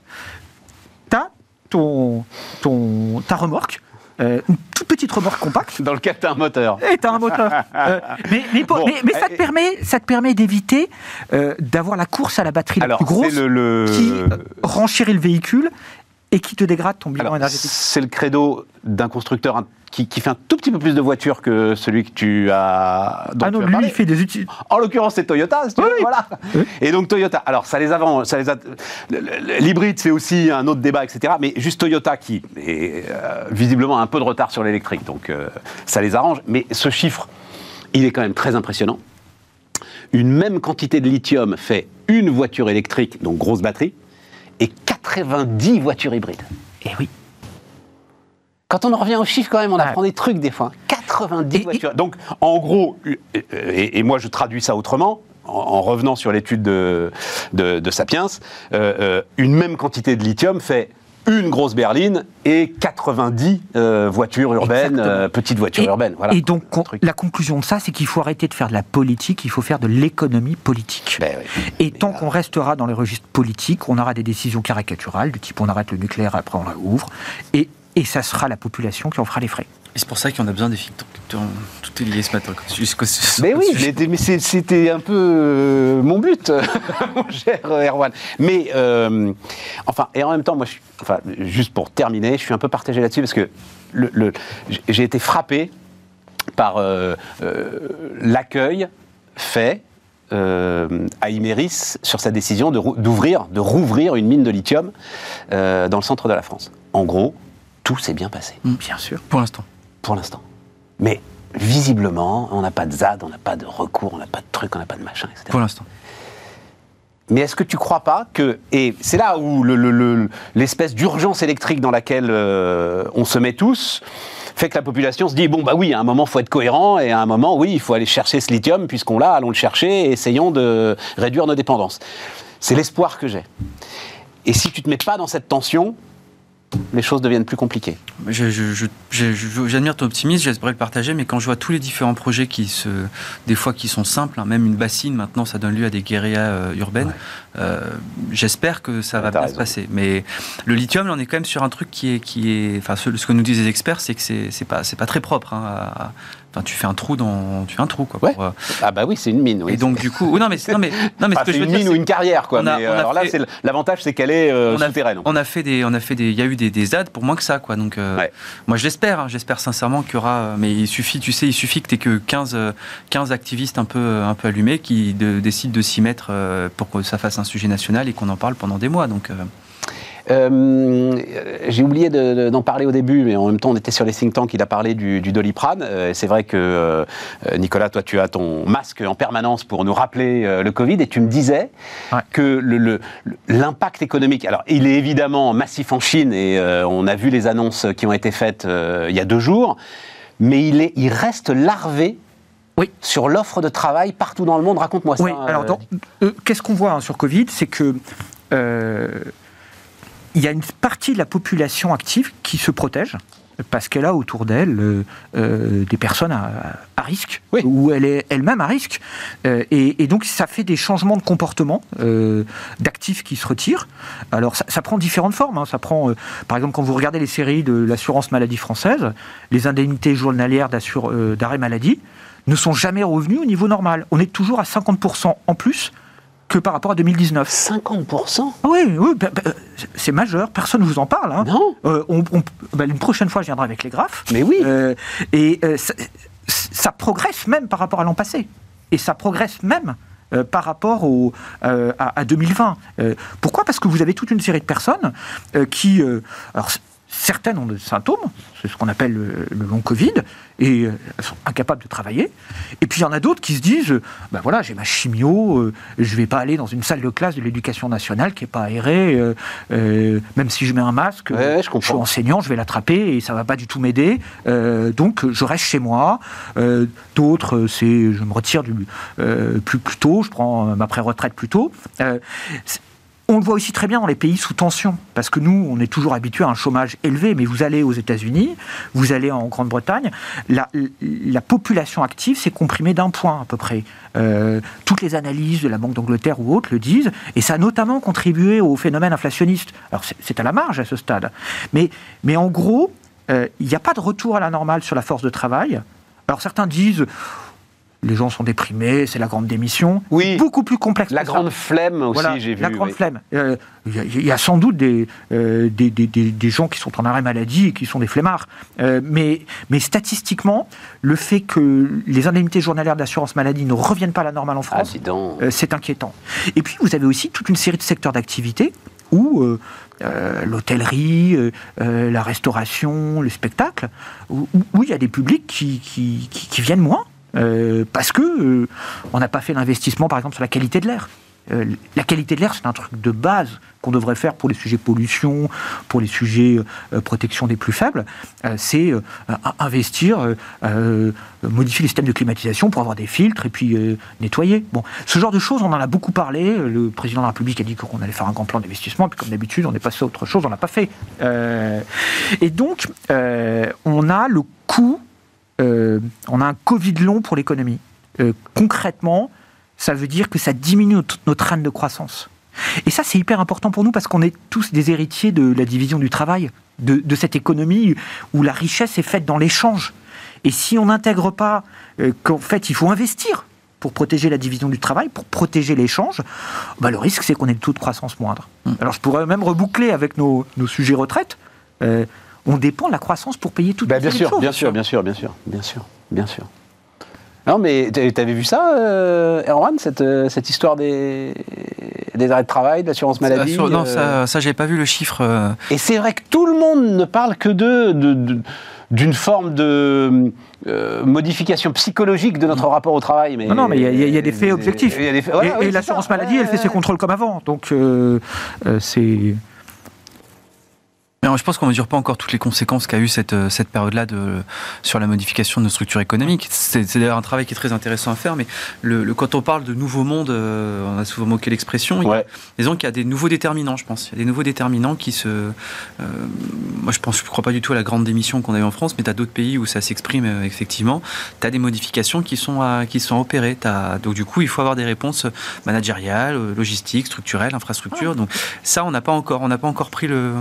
ton, ton, ta remorque, euh, une toute petite remorque compacte, Dans le cas, t'as un moteur. et un moteur. Euh, mais, mais, pour- Bon, mais- mais ça, te euh, permet, ça te permet d'éviter euh, d'avoir la course à la batterie Alors, la plus grosse c'est le, le- qui renchérit le véhicule et qui te dégrade ton bilan Alors, énergétique. c'est le credo d'un constructeur un- qui, qui fait un tout petit peu plus de voitures que celui que tu as. dont Ah non, tu as lui, parlé. il fait des outils. En l'occurrence, c'est Toyota, si tu veux, Oui, voilà. Oui. Et donc Toyota, alors ça les avant, ça les a- l'hybride c'est aussi un autre débat, etc. Mais juste Toyota qui est euh, visiblement un peu de retard sur l'électrique, donc euh, ça les arrange. Mais ce chiffre, il est quand même très impressionnant. Une même quantité de lithium fait une voiture électrique, donc grosse batterie, et 90 voitures hybrides. Et oui. Quand on en revient aux chiffres, quand même, on Ouais. apprend des trucs des fois. 90 Et- et- voitures. Donc, en gros, euh, et, et moi je traduis ça autrement, en, en revenant sur l'étude de, de, de Sapiens, euh, euh, une même quantité de lithium fait une grosse berline et 90 euh, voitures urbaines, euh, petites voitures Et- urbaines. Voilà. Et donc, la conclusion de ça, c'est qu'il faut arrêter de faire de la politique, il faut faire de l'économie politique. Ben oui. Et tant qu'on restera dans les registres politiques, on aura des décisions caricaturales, du type on arrête le nucléaire, après on la ouvre, et, et ça sera la population qui en fera les frais. Et c'est pour ça qu'on a besoin des think tanks. Tout- est lié ce matin. Jusqu'au- Mais oui, mais, mais c'était un peu euh, mon but, [laughs] mon cher Erwan. Mais, euh, enfin, et en même temps, moi, je suis- enfin, juste pour terminer, je suis un peu partagé là-dessus parce que le, le- j'ai été frappé par euh, euh, l'accueil fait euh, à Imeris sur sa décision d'ouvrir, de rouvrir une mine de lithium euh, dans le centre de la France. En gros, tout s'est bien passé Bien sûr. Pour l'instant. Pour l'instant. Mais visiblement, on n'a pas de ZAD, on n'a pas de recours, on n'a pas de truc, on n'a pas de machin, etc. Pour l'instant. Mais est-ce que tu crois pas que, et c'est là où le- le- le- l'espèce d'urgence électrique dans laquelle euh, on se met tous, fait que la population se dit, bon bah oui, à un moment, il faut être cohérent, et à un moment, oui, il faut aller chercher ce lithium, puisqu'on l'a, allons le chercher, et essayons de réduire nos dépendances. C'est l'espoir que j'ai. Et si tu te mets pas dans cette tension, les choses deviennent plus compliquées. J'admire ton optimisme, j'espérais le partager, mais quand je vois tous les différents projets qui se, des fois qui sont simples, hein, même une bassine maintenant, ça donne lieu à des guérillas euh, urbaines. euh, j'espère que ça va bien raison. se passer. Mais le lithium, là, on est quand même sur un truc qui est, qui est, enfin, ce, ce que nous disent les experts, c'est que c'est pas, c'est pas très propre. hein, à- Enfin, tu fais un trou dans, tu fais un trou quoi. Ouais. pour, euh, Ah bah oui, c'est une mine. Oui. et donc du coup, oh, non mais, non mais, non mais Enfin, ce que c'est je veux une dire, mine ou une carrière, quoi. on a- mais on a euh, alors là, fait- c'est le- l'avantage, c'est qu'elle est euh, on a, souterraine. on a fait des, on a fait des, il y a eu des, des ZAD pour moins que ça, quoi. Donc, euh, Ouais. moi, je l'espère, hein, j'espère sincèrement qu'il y aura, euh, mais il suffit, tu sais, il suffit que tu que 15, euh, 15 activistes un peu, un peu allumés qui de- décident de s'y mettre euh, pour que ça fasse un sujet national et qu'on en parle pendant des mois. Donc, euh, Euh, J'ai oublié de- de- d'en parler au début, mais en même temps, on était sur les think tanks. Il a parlé du, du doliprane. Euh, c'est vrai que, euh, Nicolas, toi, tu as ton masque en permanence pour nous rappeler euh, le Covid, et tu me disais Ouais. que l'impact économique, alors il est évidemment massif en Chine, et euh, on a vu les annonces qui ont été faites euh, il y a deux jours, mais il, est, il reste larvé Oui. sur l'offre de travail partout dans le monde. Raconte-moi ça. Oui, alors euh, euh, qu'est-ce qu'on voit hein, sur Covid? C'est que euh, il y a une partie de la population active qui se protège parce qu'elle a autour d'elle euh, euh, des personnes à, à risque, Oui. ou elle est elle-même à risque. Euh, et, et donc ça fait des changements de comportement d'actifs qui se retirent. Alors ça, ça prend différentes formes. hein. Ça prend, par exemple, quand vous regardez les séries de l'assurance maladie française, les indemnités journalières d'arrêt maladie ne sont jamais revenues au niveau normal. On est toujours à 50% en plus que par rapport à 2019. 50% Ah Oui, oui, bah, bah, c'est majeur, personne ne vous en parle. hein. Non Euh, on- on- bah, une prochaine fois, je viendrai avec les graphes. Mais oui Euh, et euh, ça, ça progresse même par rapport à l'an passé. Et ça progresse même euh, par rapport au, euh, à, à 2020. Euh, pourquoi? Parce que vous avez toute une série de personnes qui... alors, certaines ont des symptômes, c'est ce qu'on appelle le, le long Covid, et euh, elles sont incapables de travailler. Et puis il y en a d'autres qui se disent, ben voilà, j'ai ma chimio, euh, je vais pas aller dans une salle de classe de l'éducation nationale qui est pas aérée, euh, euh, même si je mets un masque, Ouais, ouais, je suis enseignant, je vais l'attraper et ça va pas du tout m'aider. Donc je reste chez moi. D'autres, c'est je me retire du, plus, plus tôt, je prends ma pré-retraite plus tôt. On le voit aussi très bien dans les pays sous tension, parce que nous, on est toujours habitué à un chômage élevé, mais vous allez aux États-Unis, vous allez en Grande-Bretagne, la, la population active s'est comprimée d'un point à peu près. Euh, toutes les analyses de la Banque d'Angleterre ou autres le disent, et ça a notamment contribué au phénomène inflationniste. Alors c'est- à la marge à ce stade, mais, mais en gros, euh, il n'y a pas de retour à la normale sur la force de travail. Alors certains disent, les gens sont déprimés, c'est la grande démission. Oui. Beaucoup plus complexe. La que ça. grande flemme aussi, Voilà, j'ai vu. La grande oui. flemme. Euh, Il y, a- il y a sans doute des, euh, des, des- des- des gens qui sont en arrêt maladie et qui sont des flemmards. Euh, mais, mais statistiquement, le fait que les indemnités journalières d'assurance maladie ne reviennent pas à la normale en Ah, France, euh, c'est inquiétant. Et puis, vous avez aussi toute une série de secteurs d'activité où euh, euh, l'hôtellerie, euh, euh, la restauration, le spectacle, où, où- où il y a des publics qui, qui, qui- qui viennent moins. Euh, parce que euh, on n'a pas fait l'investissement, par exemple, sur la qualité de l'air. Euh, la qualité de l'air, c'est un truc de base qu'on devrait faire pour les sujets pollution, pour les sujets protection des plus faibles. C'est investir, modifier les systèmes de climatisation pour avoir des filtres et puis nettoyer. Bon, ce genre de choses, on en a beaucoup parlé. Le président de la République a dit qu'on allait faire un grand plan d'investissement, puis comme d'habitude, on est passé à autre chose, on l'a pas fait. Et donc, on a le coût, euh, on a un Covid long pour l'économie. Euh, concrètement, ça veut dire que ça diminue notre, notre rate de croissance. Et ça, c'est hyper important pour nous parce qu'on est tous des héritiers de la division du travail, de, de cette économie où la richesse est faite dans l'échange. Et si on n'intègre pas euh, qu'en fait, il faut investir pour protéger la division du travail, pour protéger l'échange, bah, le risque, c'est qu'on ait le taux de croissance moindre. Alors, je pourrais même reboucler avec nos, nos sujets retraite. Euh, on dépend de la croissance pour payer toutes Bah, les bien sûr, choses. bien sûr, bien sûr, bien sûr, bien sûr, bien sûr. Non, mais t'a- t'avais vu ça, euh, Erwan, cette, euh, cette histoire des, des arrêts de travail, de l'assurance maladie non, euh, ça, ça j'avais pas vu le chiffre. euh, Et c'est vrai que tout le monde ne parle que de, de- de- d'une forme de euh, modification psychologique de notre rapport au travail. Mais Non, non, mais il y a- y, des faits objectifs. Il y a des faits- et oui, l'assurance maladie, elle fait Ouais, ses contrôles comme avant. Donc, euh, euh, c'est. Je pense qu'on ne mesure pas encore toutes les conséquences qu'a eu cette, euh, cette période-là de- sur la modification de nos structures économiques. C'est c'est d'ailleurs un travail qui est très intéressant à faire, mais le, le- quand on parle de nouveau monde, euh, on a souvent moqué l'expression, il y a- Ouais. disons qu'il y a des nouveaux déterminants, je pense. Il y a des nouveaux déterminants qui se... euh, moi, je pense, je crois pas du tout à la grande démission qu'on a eu en France, mais tu as d'autres pays où ça s'exprime euh, effectivement. Tu as des modifications qui sont, à- qui sont opérées. T'as- donc du coup, il faut avoir des réponses managériales, euh, logistiques, structurelles, infrastructures. Donc ça, on n'a pas encore, on n'a pas encore pris le...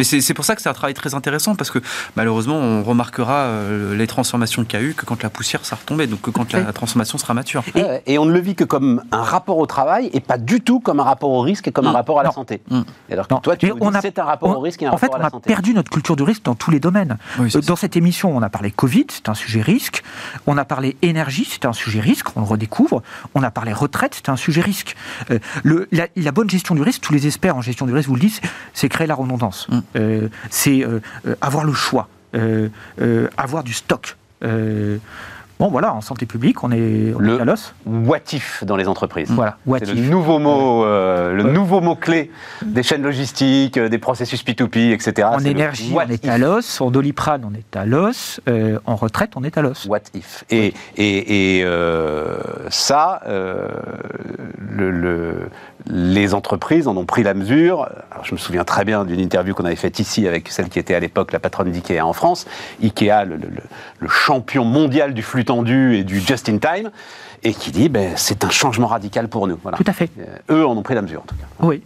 Mais c'est c'est pour ça que c'est un travail très intéressant parce que malheureusement on remarquera euh, les transformations qu'il y a eu que quand la poussière sera retombée, donc que quand la transformation sera mature. Et, et on ne le vit que comme un rapport au travail et pas du tout comme un rapport au risque et comme un Mm. rapport à la Non. santé. Mm. Et alors que Non. toi, tu on a- c'est un rapport on- au risque et un en fait, rapport on à la a santé. perdu notre culture du risque dans tous les domaines. Oui, c'est Euh, Dans cette émission, on a parlé Covid, c'est un sujet risque. On a parlé énergie, c'était un sujet risque, on le redécouvre. On a parlé retraite, c'était un sujet risque. Euh, le- la, la bonne gestion du risque, tous les experts en gestion du risque vous le disent, c'est- c'est créer la redondance. Mm. Euh, c'est euh, euh, avoir le choix, avoir du stock. Bon, voilà, en santé publique, on est, on Le- est à l'os. What if dans les entreprises. Voilà, what C'est le if. nouveau mot, euh, le Ouais. nouveau mot clé des chaînes logistiques, des processus P2P, etc. En énergie, on est if. à l'os. En doliprane, on est à l'os. Euh, en retraite, on est à l'os. What if Et, et, et, euh, ça, le, le- les entreprises en ont pris la mesure. Alors, je me souviens très bien d'une interview qu'on avait faite ici avec celle qui était à l'époque la patronne d'IKEA en France. IKEA, le, le- le champion mondial du flux tendu et du just-in-time, et qui dit ben, c'est un changement radical pour nous. Voilà. Tout à fait. Euh, eux en ont pris la mesure en tout cas. Oui.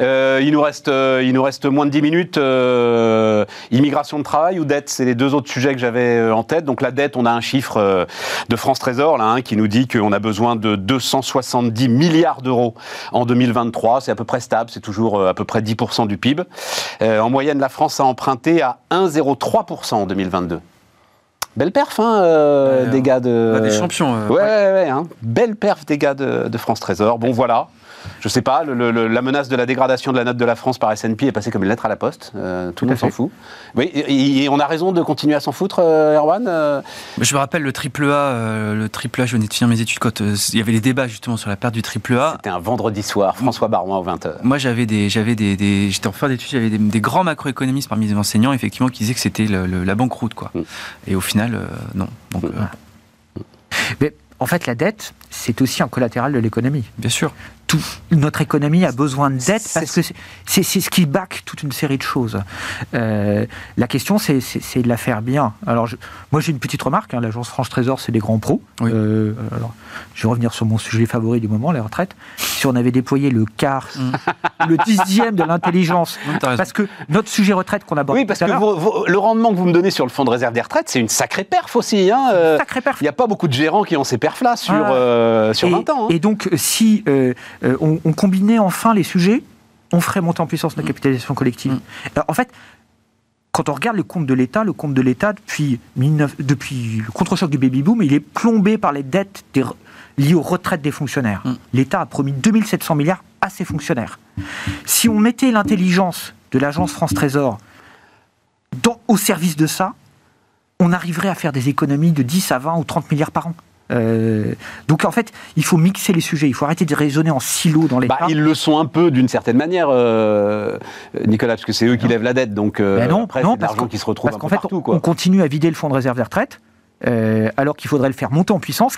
Euh, il, nous reste, euh, il nous reste moins de 10 minutes. Euh, immigration de travail ou dette, c'est les deux autres sujets que j'avais en tête. Donc la dette, on a un chiffre de France Trésor là, hein, qui nous dit qu'on a besoin de 270 milliards d'euros en 2023. C'est à peu près stable, c'est toujours à peu près 10% du PIB. En moyenne, la France a emprunté à 1,03% en 2022. Belle perf, hein, euh, Ouais, des gars de... Des champions. euh, Ouais, ouais, ouais, hein. belle perf des gars de, de France Trésor. Bon, voilà. Je sais pas, le- le- la menace de la dégradation de la note de la France par S&P est passée comme une lettre à la poste. Euh, tout le monde s'en fout. Oui, et, et on a raison de continuer à s'en foutre, euh, Erwan euh, Je me rappelle le triple A, euh, le triple A, je venais de finir mes études quand euh, il y avait les débats justement sur la perte du triple A. C'était un vendredi soir, François Barouin aux 20h. Moi, j'avais des, j'avais des, des- j'étais en fin d'études, j'avais des, des grands macroéconomistes parmi les enseignants, effectivement, qui disaient que c'était le- le- la banqueroute, quoi. Mm. Et au final, euh, non. Donc, euh, Mais en fait, la dette, c'est aussi un collatéral de l'économie. bien sûr. Tout, notre économie a besoin de dette parce que c'est- ce qui back toute une série de choses. Euh, la question, c'est de la faire bien. Alors, je- moi, j'ai une petite remarque. hein, L'agence France Trésor, c'est des grands pros. Oui. Euh, alors, je vais revenir sur mon sujet favori du moment, les retraites. Si on avait déployé le quart, le dixième de l'intelligence, Non, t'as raison. parce que notre sujet retraite qu'on aborde Oui, parce tout à que l'heure, vos- vos- le rendement que vous me donnez sur le fonds de réserve des retraites, c'est une sacrée perf aussi. Hein, euh, sacré perf. Il n'y a pas beaucoup de gérants qui ont ces perfs-là sur, Ah. euh, sur et, 20 ans. hein. et donc, si euh, on, on combinait enfin les sujets, on ferait monter en puissance Mm. la capitalisation collective. Alors, en fait, quand on regarde le compte de l'État, le compte de l'État, depuis, 19 depuis le contre-choc du baby-boom, il est plombé par les dettes des liées aux retraites des fonctionnaires. Mm. L'État a promis 2700 milliards à ses fonctionnaires. Si on mettait l'intelligence de l'agence France Trésor dans- au service de ça, on arriverait à faire des économies de 10 à 20 ou 30 milliards par an. Euh, donc en fait, il faut mixer les sujets, il faut arrêter de raisonner en silo dans l'État. Bah, ils le sont un peu d'une certaine manière, euh, Nicolas, parce que c'est eux qui lèvent la dette. Donc euh, Ben non, après, non, c'est l'argent qui se retrouve Parce un qu'en peu fait, partout. on, Quoi. on continue à vider le fonds de réserve des retraites, alors qu'il faudrait le faire monter en puissance,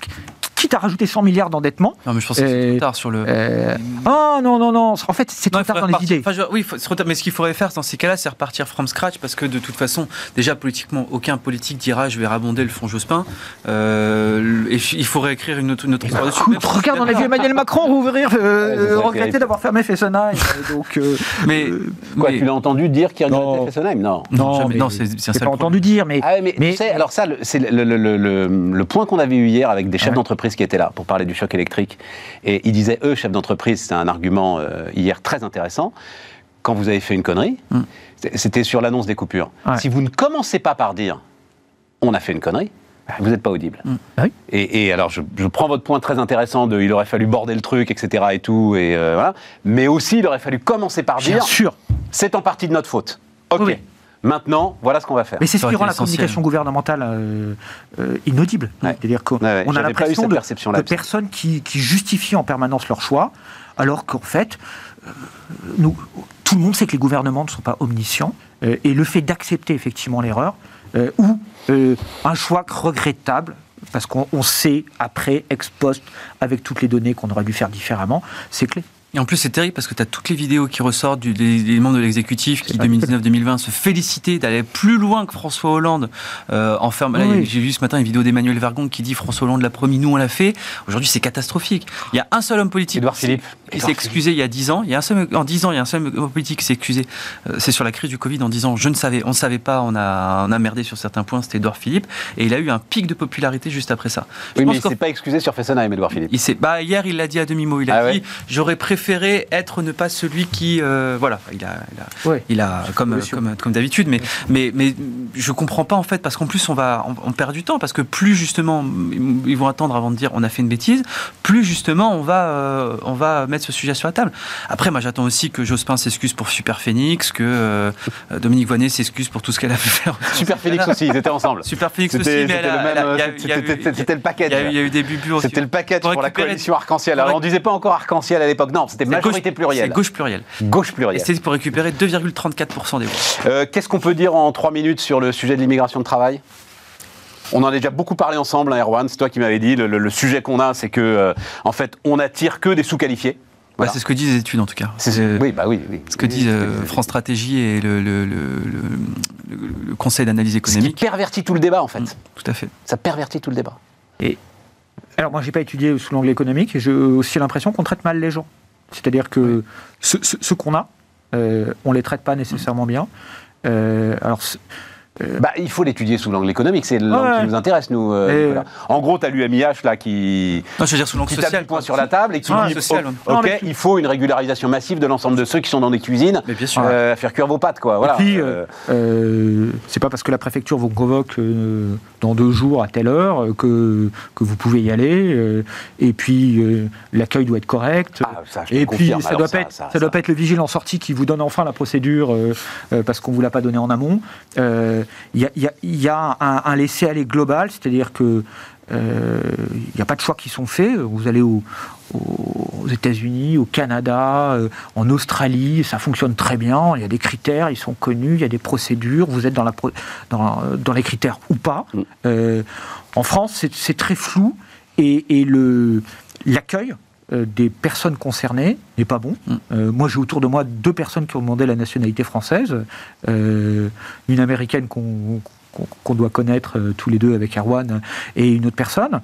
quitte à rajouter 100 milliards d'endettement. Non, mais je pense que c'est trop tard sur le. Euh, Oh non, non, non, en fait, c'est trop tard dans les idées. enfin, je- oui, faut- c'est trop tard. mais ce qu'il faudrait faire dans ces cas-là, c'est repartir from scratch parce que de toute façon, déjà politiquement, aucun politique dira je vais rabonder le fonds Jospin. Euh, et il faudrait écrire une autre, une autre histoire dessus. Écoute, regarde dans les yeux Emmanuel Macron rouvrir, euh, Ouais, regretter d'avoir fermé Fessenheim. donc, euh, Mais, Quoi, mais- tu l'as entendu dire qu'il Non. regrettait Fessenheim? Non. non, non, c'est pas entendu dire, mais, Ah mais, mais- tu sais, alors ça, c'est le, le- le- le- le point qu'on avait eu hier avec des chefs Ouais. D'entreprise qui étaient là pour parler du choc électrique. Et ils disaient, eux, chefs d'entreprise, c'était un argument euh, hier très intéressant. Quand vous avez fait une connerie, Mm. c'est- c'était sur l'annonce des coupures. Ouais. Si vous ne commencez pas par dire, on a fait une connerie, vous n'êtes pas audible. Mm. Ah oui. Et, et alors, je, je prends votre point très intéressant de, il aurait fallu border le truc, etc. et tout, et euh, voilà. Mais aussi, il aurait fallu commencer par bien dire, sûr. c'est en partie de notre faute. Ok. Oui. Maintenant, voilà ce qu'on va faire. Mais c'est ce qui rend la communication gouvernementale euh, euh, inaudible. Ouais. C'est-à-dire qu'on Ouais, ouais, on a j'avais pas eu l'impression cette de, perception-là. de personnes qui, qui justifient en permanence leur choix, alors qu'en fait, euh, nous, tout le monde sait que les gouvernements ne sont pas omniscients, euh, et le fait d'accepter effectivement l'erreur, euh, ou euh, un choix regrettable, parce qu'on on sait après, ex post, avec toutes les données qu'on aurait dû faire différemment, c'est clé. Et en plus, c'est terrible parce que tu as toutes les vidéos qui ressortent du- des, des membres de l'exécutif qui, pas 2019-2020, se félicitaient d'aller plus loin que François Hollande euh, en ferme. Oui. J'ai vu ce matin une vidéo d'Emmanuel Vergon qui dit François Hollande l'a promis, nous on l'a fait. Aujourd'hui, c'est catastrophique. Il y a un seul homme politique Philippe. Qui s'est excusé il y a 10 ans. Il y a un seul, en 10 ans, il y a un seul homme politique qui s'est excusé. Euh, c'est sur la crise du Covid en disant je ne savais, on ne savait pas, on a, on a merdé sur certains points. C'était Édouard Philippe. Et il a eu un pic de popularité juste après ça. Je Oui, pense mais il qu'en s'est pas excusé sur Fessenheim, Edouard Philippe. il s'est, bah, hier, il l'a dit à demi-mot. Il a Ah dit ouais J'aurais préféré être ne pas celui qui. euh, voilà, il a, il a, Ouais. il a comme, Évolution. comme, comme d'habitude, mais, mais, mais je comprends pas en fait, parce qu'en plus, on, va, on, on perd du temps, parce que plus justement, ils vont attendre avant de dire on a fait une bêtise, plus justement, on va, euh, on va mettre ce sujet sur la table. Après, moi, j'attends aussi que Jospin s'excuse pour Super Phoenix, que euh, Dominique Voynet s'excuse pour tout ce qu'elle a pu faire. Super Félix aussi, ils étaient ensemble. Super Phoenix aussi, C'était mais c'était le c'était- c'était package. il y a eu- il y a eu des bubus aussi. C'était le package Pour la coalition arc-en-ciel. Alors on disait pas encore arc-en-ciel à l'époque, non, c'était majorité gauche- plurielle. Gauche plurielle. Gauche plurielle. c'est pour récupérer 2,34% des voix. Euh, Qu'est-ce qu'on peut dire en trois minutes sur le sujet de l'immigration de travail? On en a déjà beaucoup parlé ensemble, hein, Erwan. C'est toi qui m'avais dit. Le, le- le sujet qu'on a, c'est que, euh, en fait, on attire que des sous-qualifiés. Bah, c'est ce que disent les études en tout cas. C'est oui, bah oui, oui. Ce que disent euh, France Stratégie et le, le, le, Conseil d'analyse économique. Ce qui pervertit tout le débat en fait. Mm, tout à fait. Ça pervertit tout le débat. Et alors moi, j'ai pas étudié sous l'angle économique et j'ai aussi l'impression qu'on traite mal les gens. C'est-à-dire que ceux, ce, qu'on a, euh, on les traite pas nécessairement bien. Euh, alors bah, il faut l'étudier sous l'angle économique, c'est l'angle qui nous intéresse, nous. Euh, En gros, tu as l'UMIH là qui. Non, je veux dire sous l'angle social. point sur la table et qui dit social, Ok, il faut une régularisation massive de l'ensemble de ceux qui sont dans des cuisines euh, à faire cuire vos pâtes, quoi. Voilà. Et puis, c'est pas parce que la préfecture vous convoque dans deux jours à telle heure que, que vous pouvez y aller. et puis, l'accueil doit être correct. Ah, et puis, ça doit, pas être, ça, doit pas être le vigile en sortie qui vous donne enfin la procédure parce qu'on vous l'a pas donné en amont y a, un, laisser-aller global, c'est-à-dire que euh, il n'y a pas de choix qui sont faits. Vous allez aux États-Unis, au Canada, euh, en Australie, ça fonctionne très bien. Il y a des critères, ils sont connus, il y a des procédures. Vous êtes dans, la, dans, les critères ou pas. Mm. Euh, en France, c'est très flou et, et l'accueil euh, des personnes concernées n'est pas bon. Mm. Euh, moi, j'ai autour de moi deux personnes qui ont demandé la nationalité française. Euh, une américaine qu'on doit connaître tous les deux avec Erwan et une autre personne.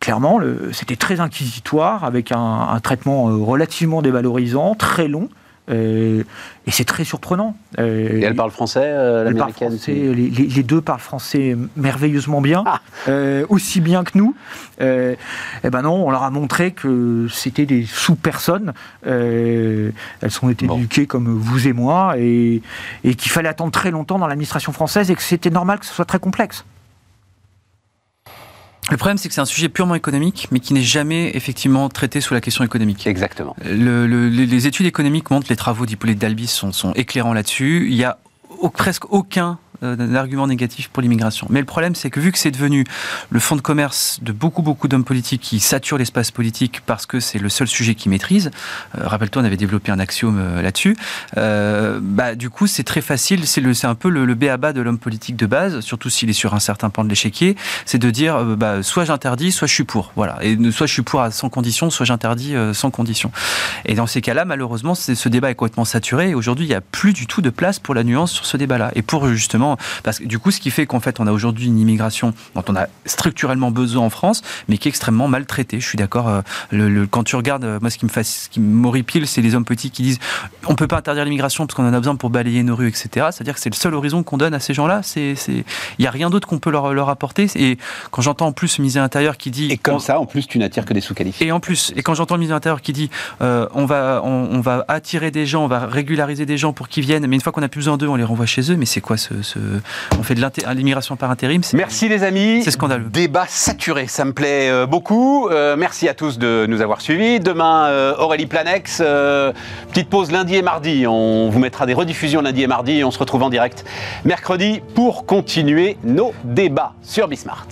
clairement, c'était très inquisitoire, avec un traitement relativement dévalorisant, très long. Euh, et c'est très surprenant. Euh, et elle parle français, euh, l'américaine les, deux parlent français merveilleusement bien, ah. aussi bien que nous. eh ben non, on leur a montré que c'était des sous-personnes. elles sont été éduquées comme vous et moi, et, et qu'il fallait attendre très longtemps dans l'administration française et que c'était normal que ce soit très complexe. Le problème, c'est que c'est un sujet purement économique, mais qui n'est jamais effectivement traité sous la question économique. Exactement. les études économiques montrent, les travaux d'Hippolyte Dalbis sont, sont éclairants là-dessus. Il y a presque aucun euh, d'arguments négatifs pour l'immigration. Mais le problème, c'est que vu que c'est devenu le fonds de commerce de beaucoup, beaucoup d'hommes politiques qui saturent l'espace politique parce que c'est le seul sujet qu'ils maîtrisent, euh, rappelle-toi, on avait développé un axiome euh, là-dessus, bah, du coup, c'est très facile, c'est un peu le, le bas de l'homme politique de base, surtout s'il est sur un certain pan de l'échiquier, c'est de dire bah, soit j'interdis, soit je suis pour. Voilà. Et soit je suis pour sans condition, soit j'interdis sans condition. Et dans ces cas-là, malheureusement, ce débat est complètement saturé et aujourd'hui, il n'y a plus du tout de place pour la nuance sur ce débat-là. Et pour justement parce que du coup, ce qui fait qu'en fait, on a aujourd'hui une immigration dont on a structurellement besoin en France, mais qui est extrêmement maltraitée. Je suis d'accord. Euh, le, quand tu regardes, euh, moi, ce qui me ce qui m'horripile, c'est les hommes politiques qui disent on peut pas interdire l'immigration parce qu'on en a besoin pour balayer nos rues, etc. C'est-à-dire que c'est le seul horizon qu'on donne à ces gens-là. C'est, il y a rien d'autre qu'on peut leur, leur apporter. Et quand j'entends en plus le ministre de l'Intérieur qui dit et comme ça, en plus, tu n'attires que des sous-qualifiés. Et en plus, et quand j'entends le ministre de l'Intérieur qui dit euh, on va on, va attirer des gens, on va régulariser des gens pour qu'ils viennent, mais une fois qu'on a plus besoin d'eux, on les renvoie chez eux. Mais c'est quoi ce, ce on fait de l'immigration par intérim. Merci les amis. C'est scandaleux. Débat saturé, ça me plaît euh, beaucoup. Euh, merci à tous de nous avoir suivis. Demain, euh, Aurélie Planex. petite pause lundi et mardi. On vous mettra des rediffusions lundi et mardi et on se retrouve en direct mercredi pour continuer nos débats sur Bismart.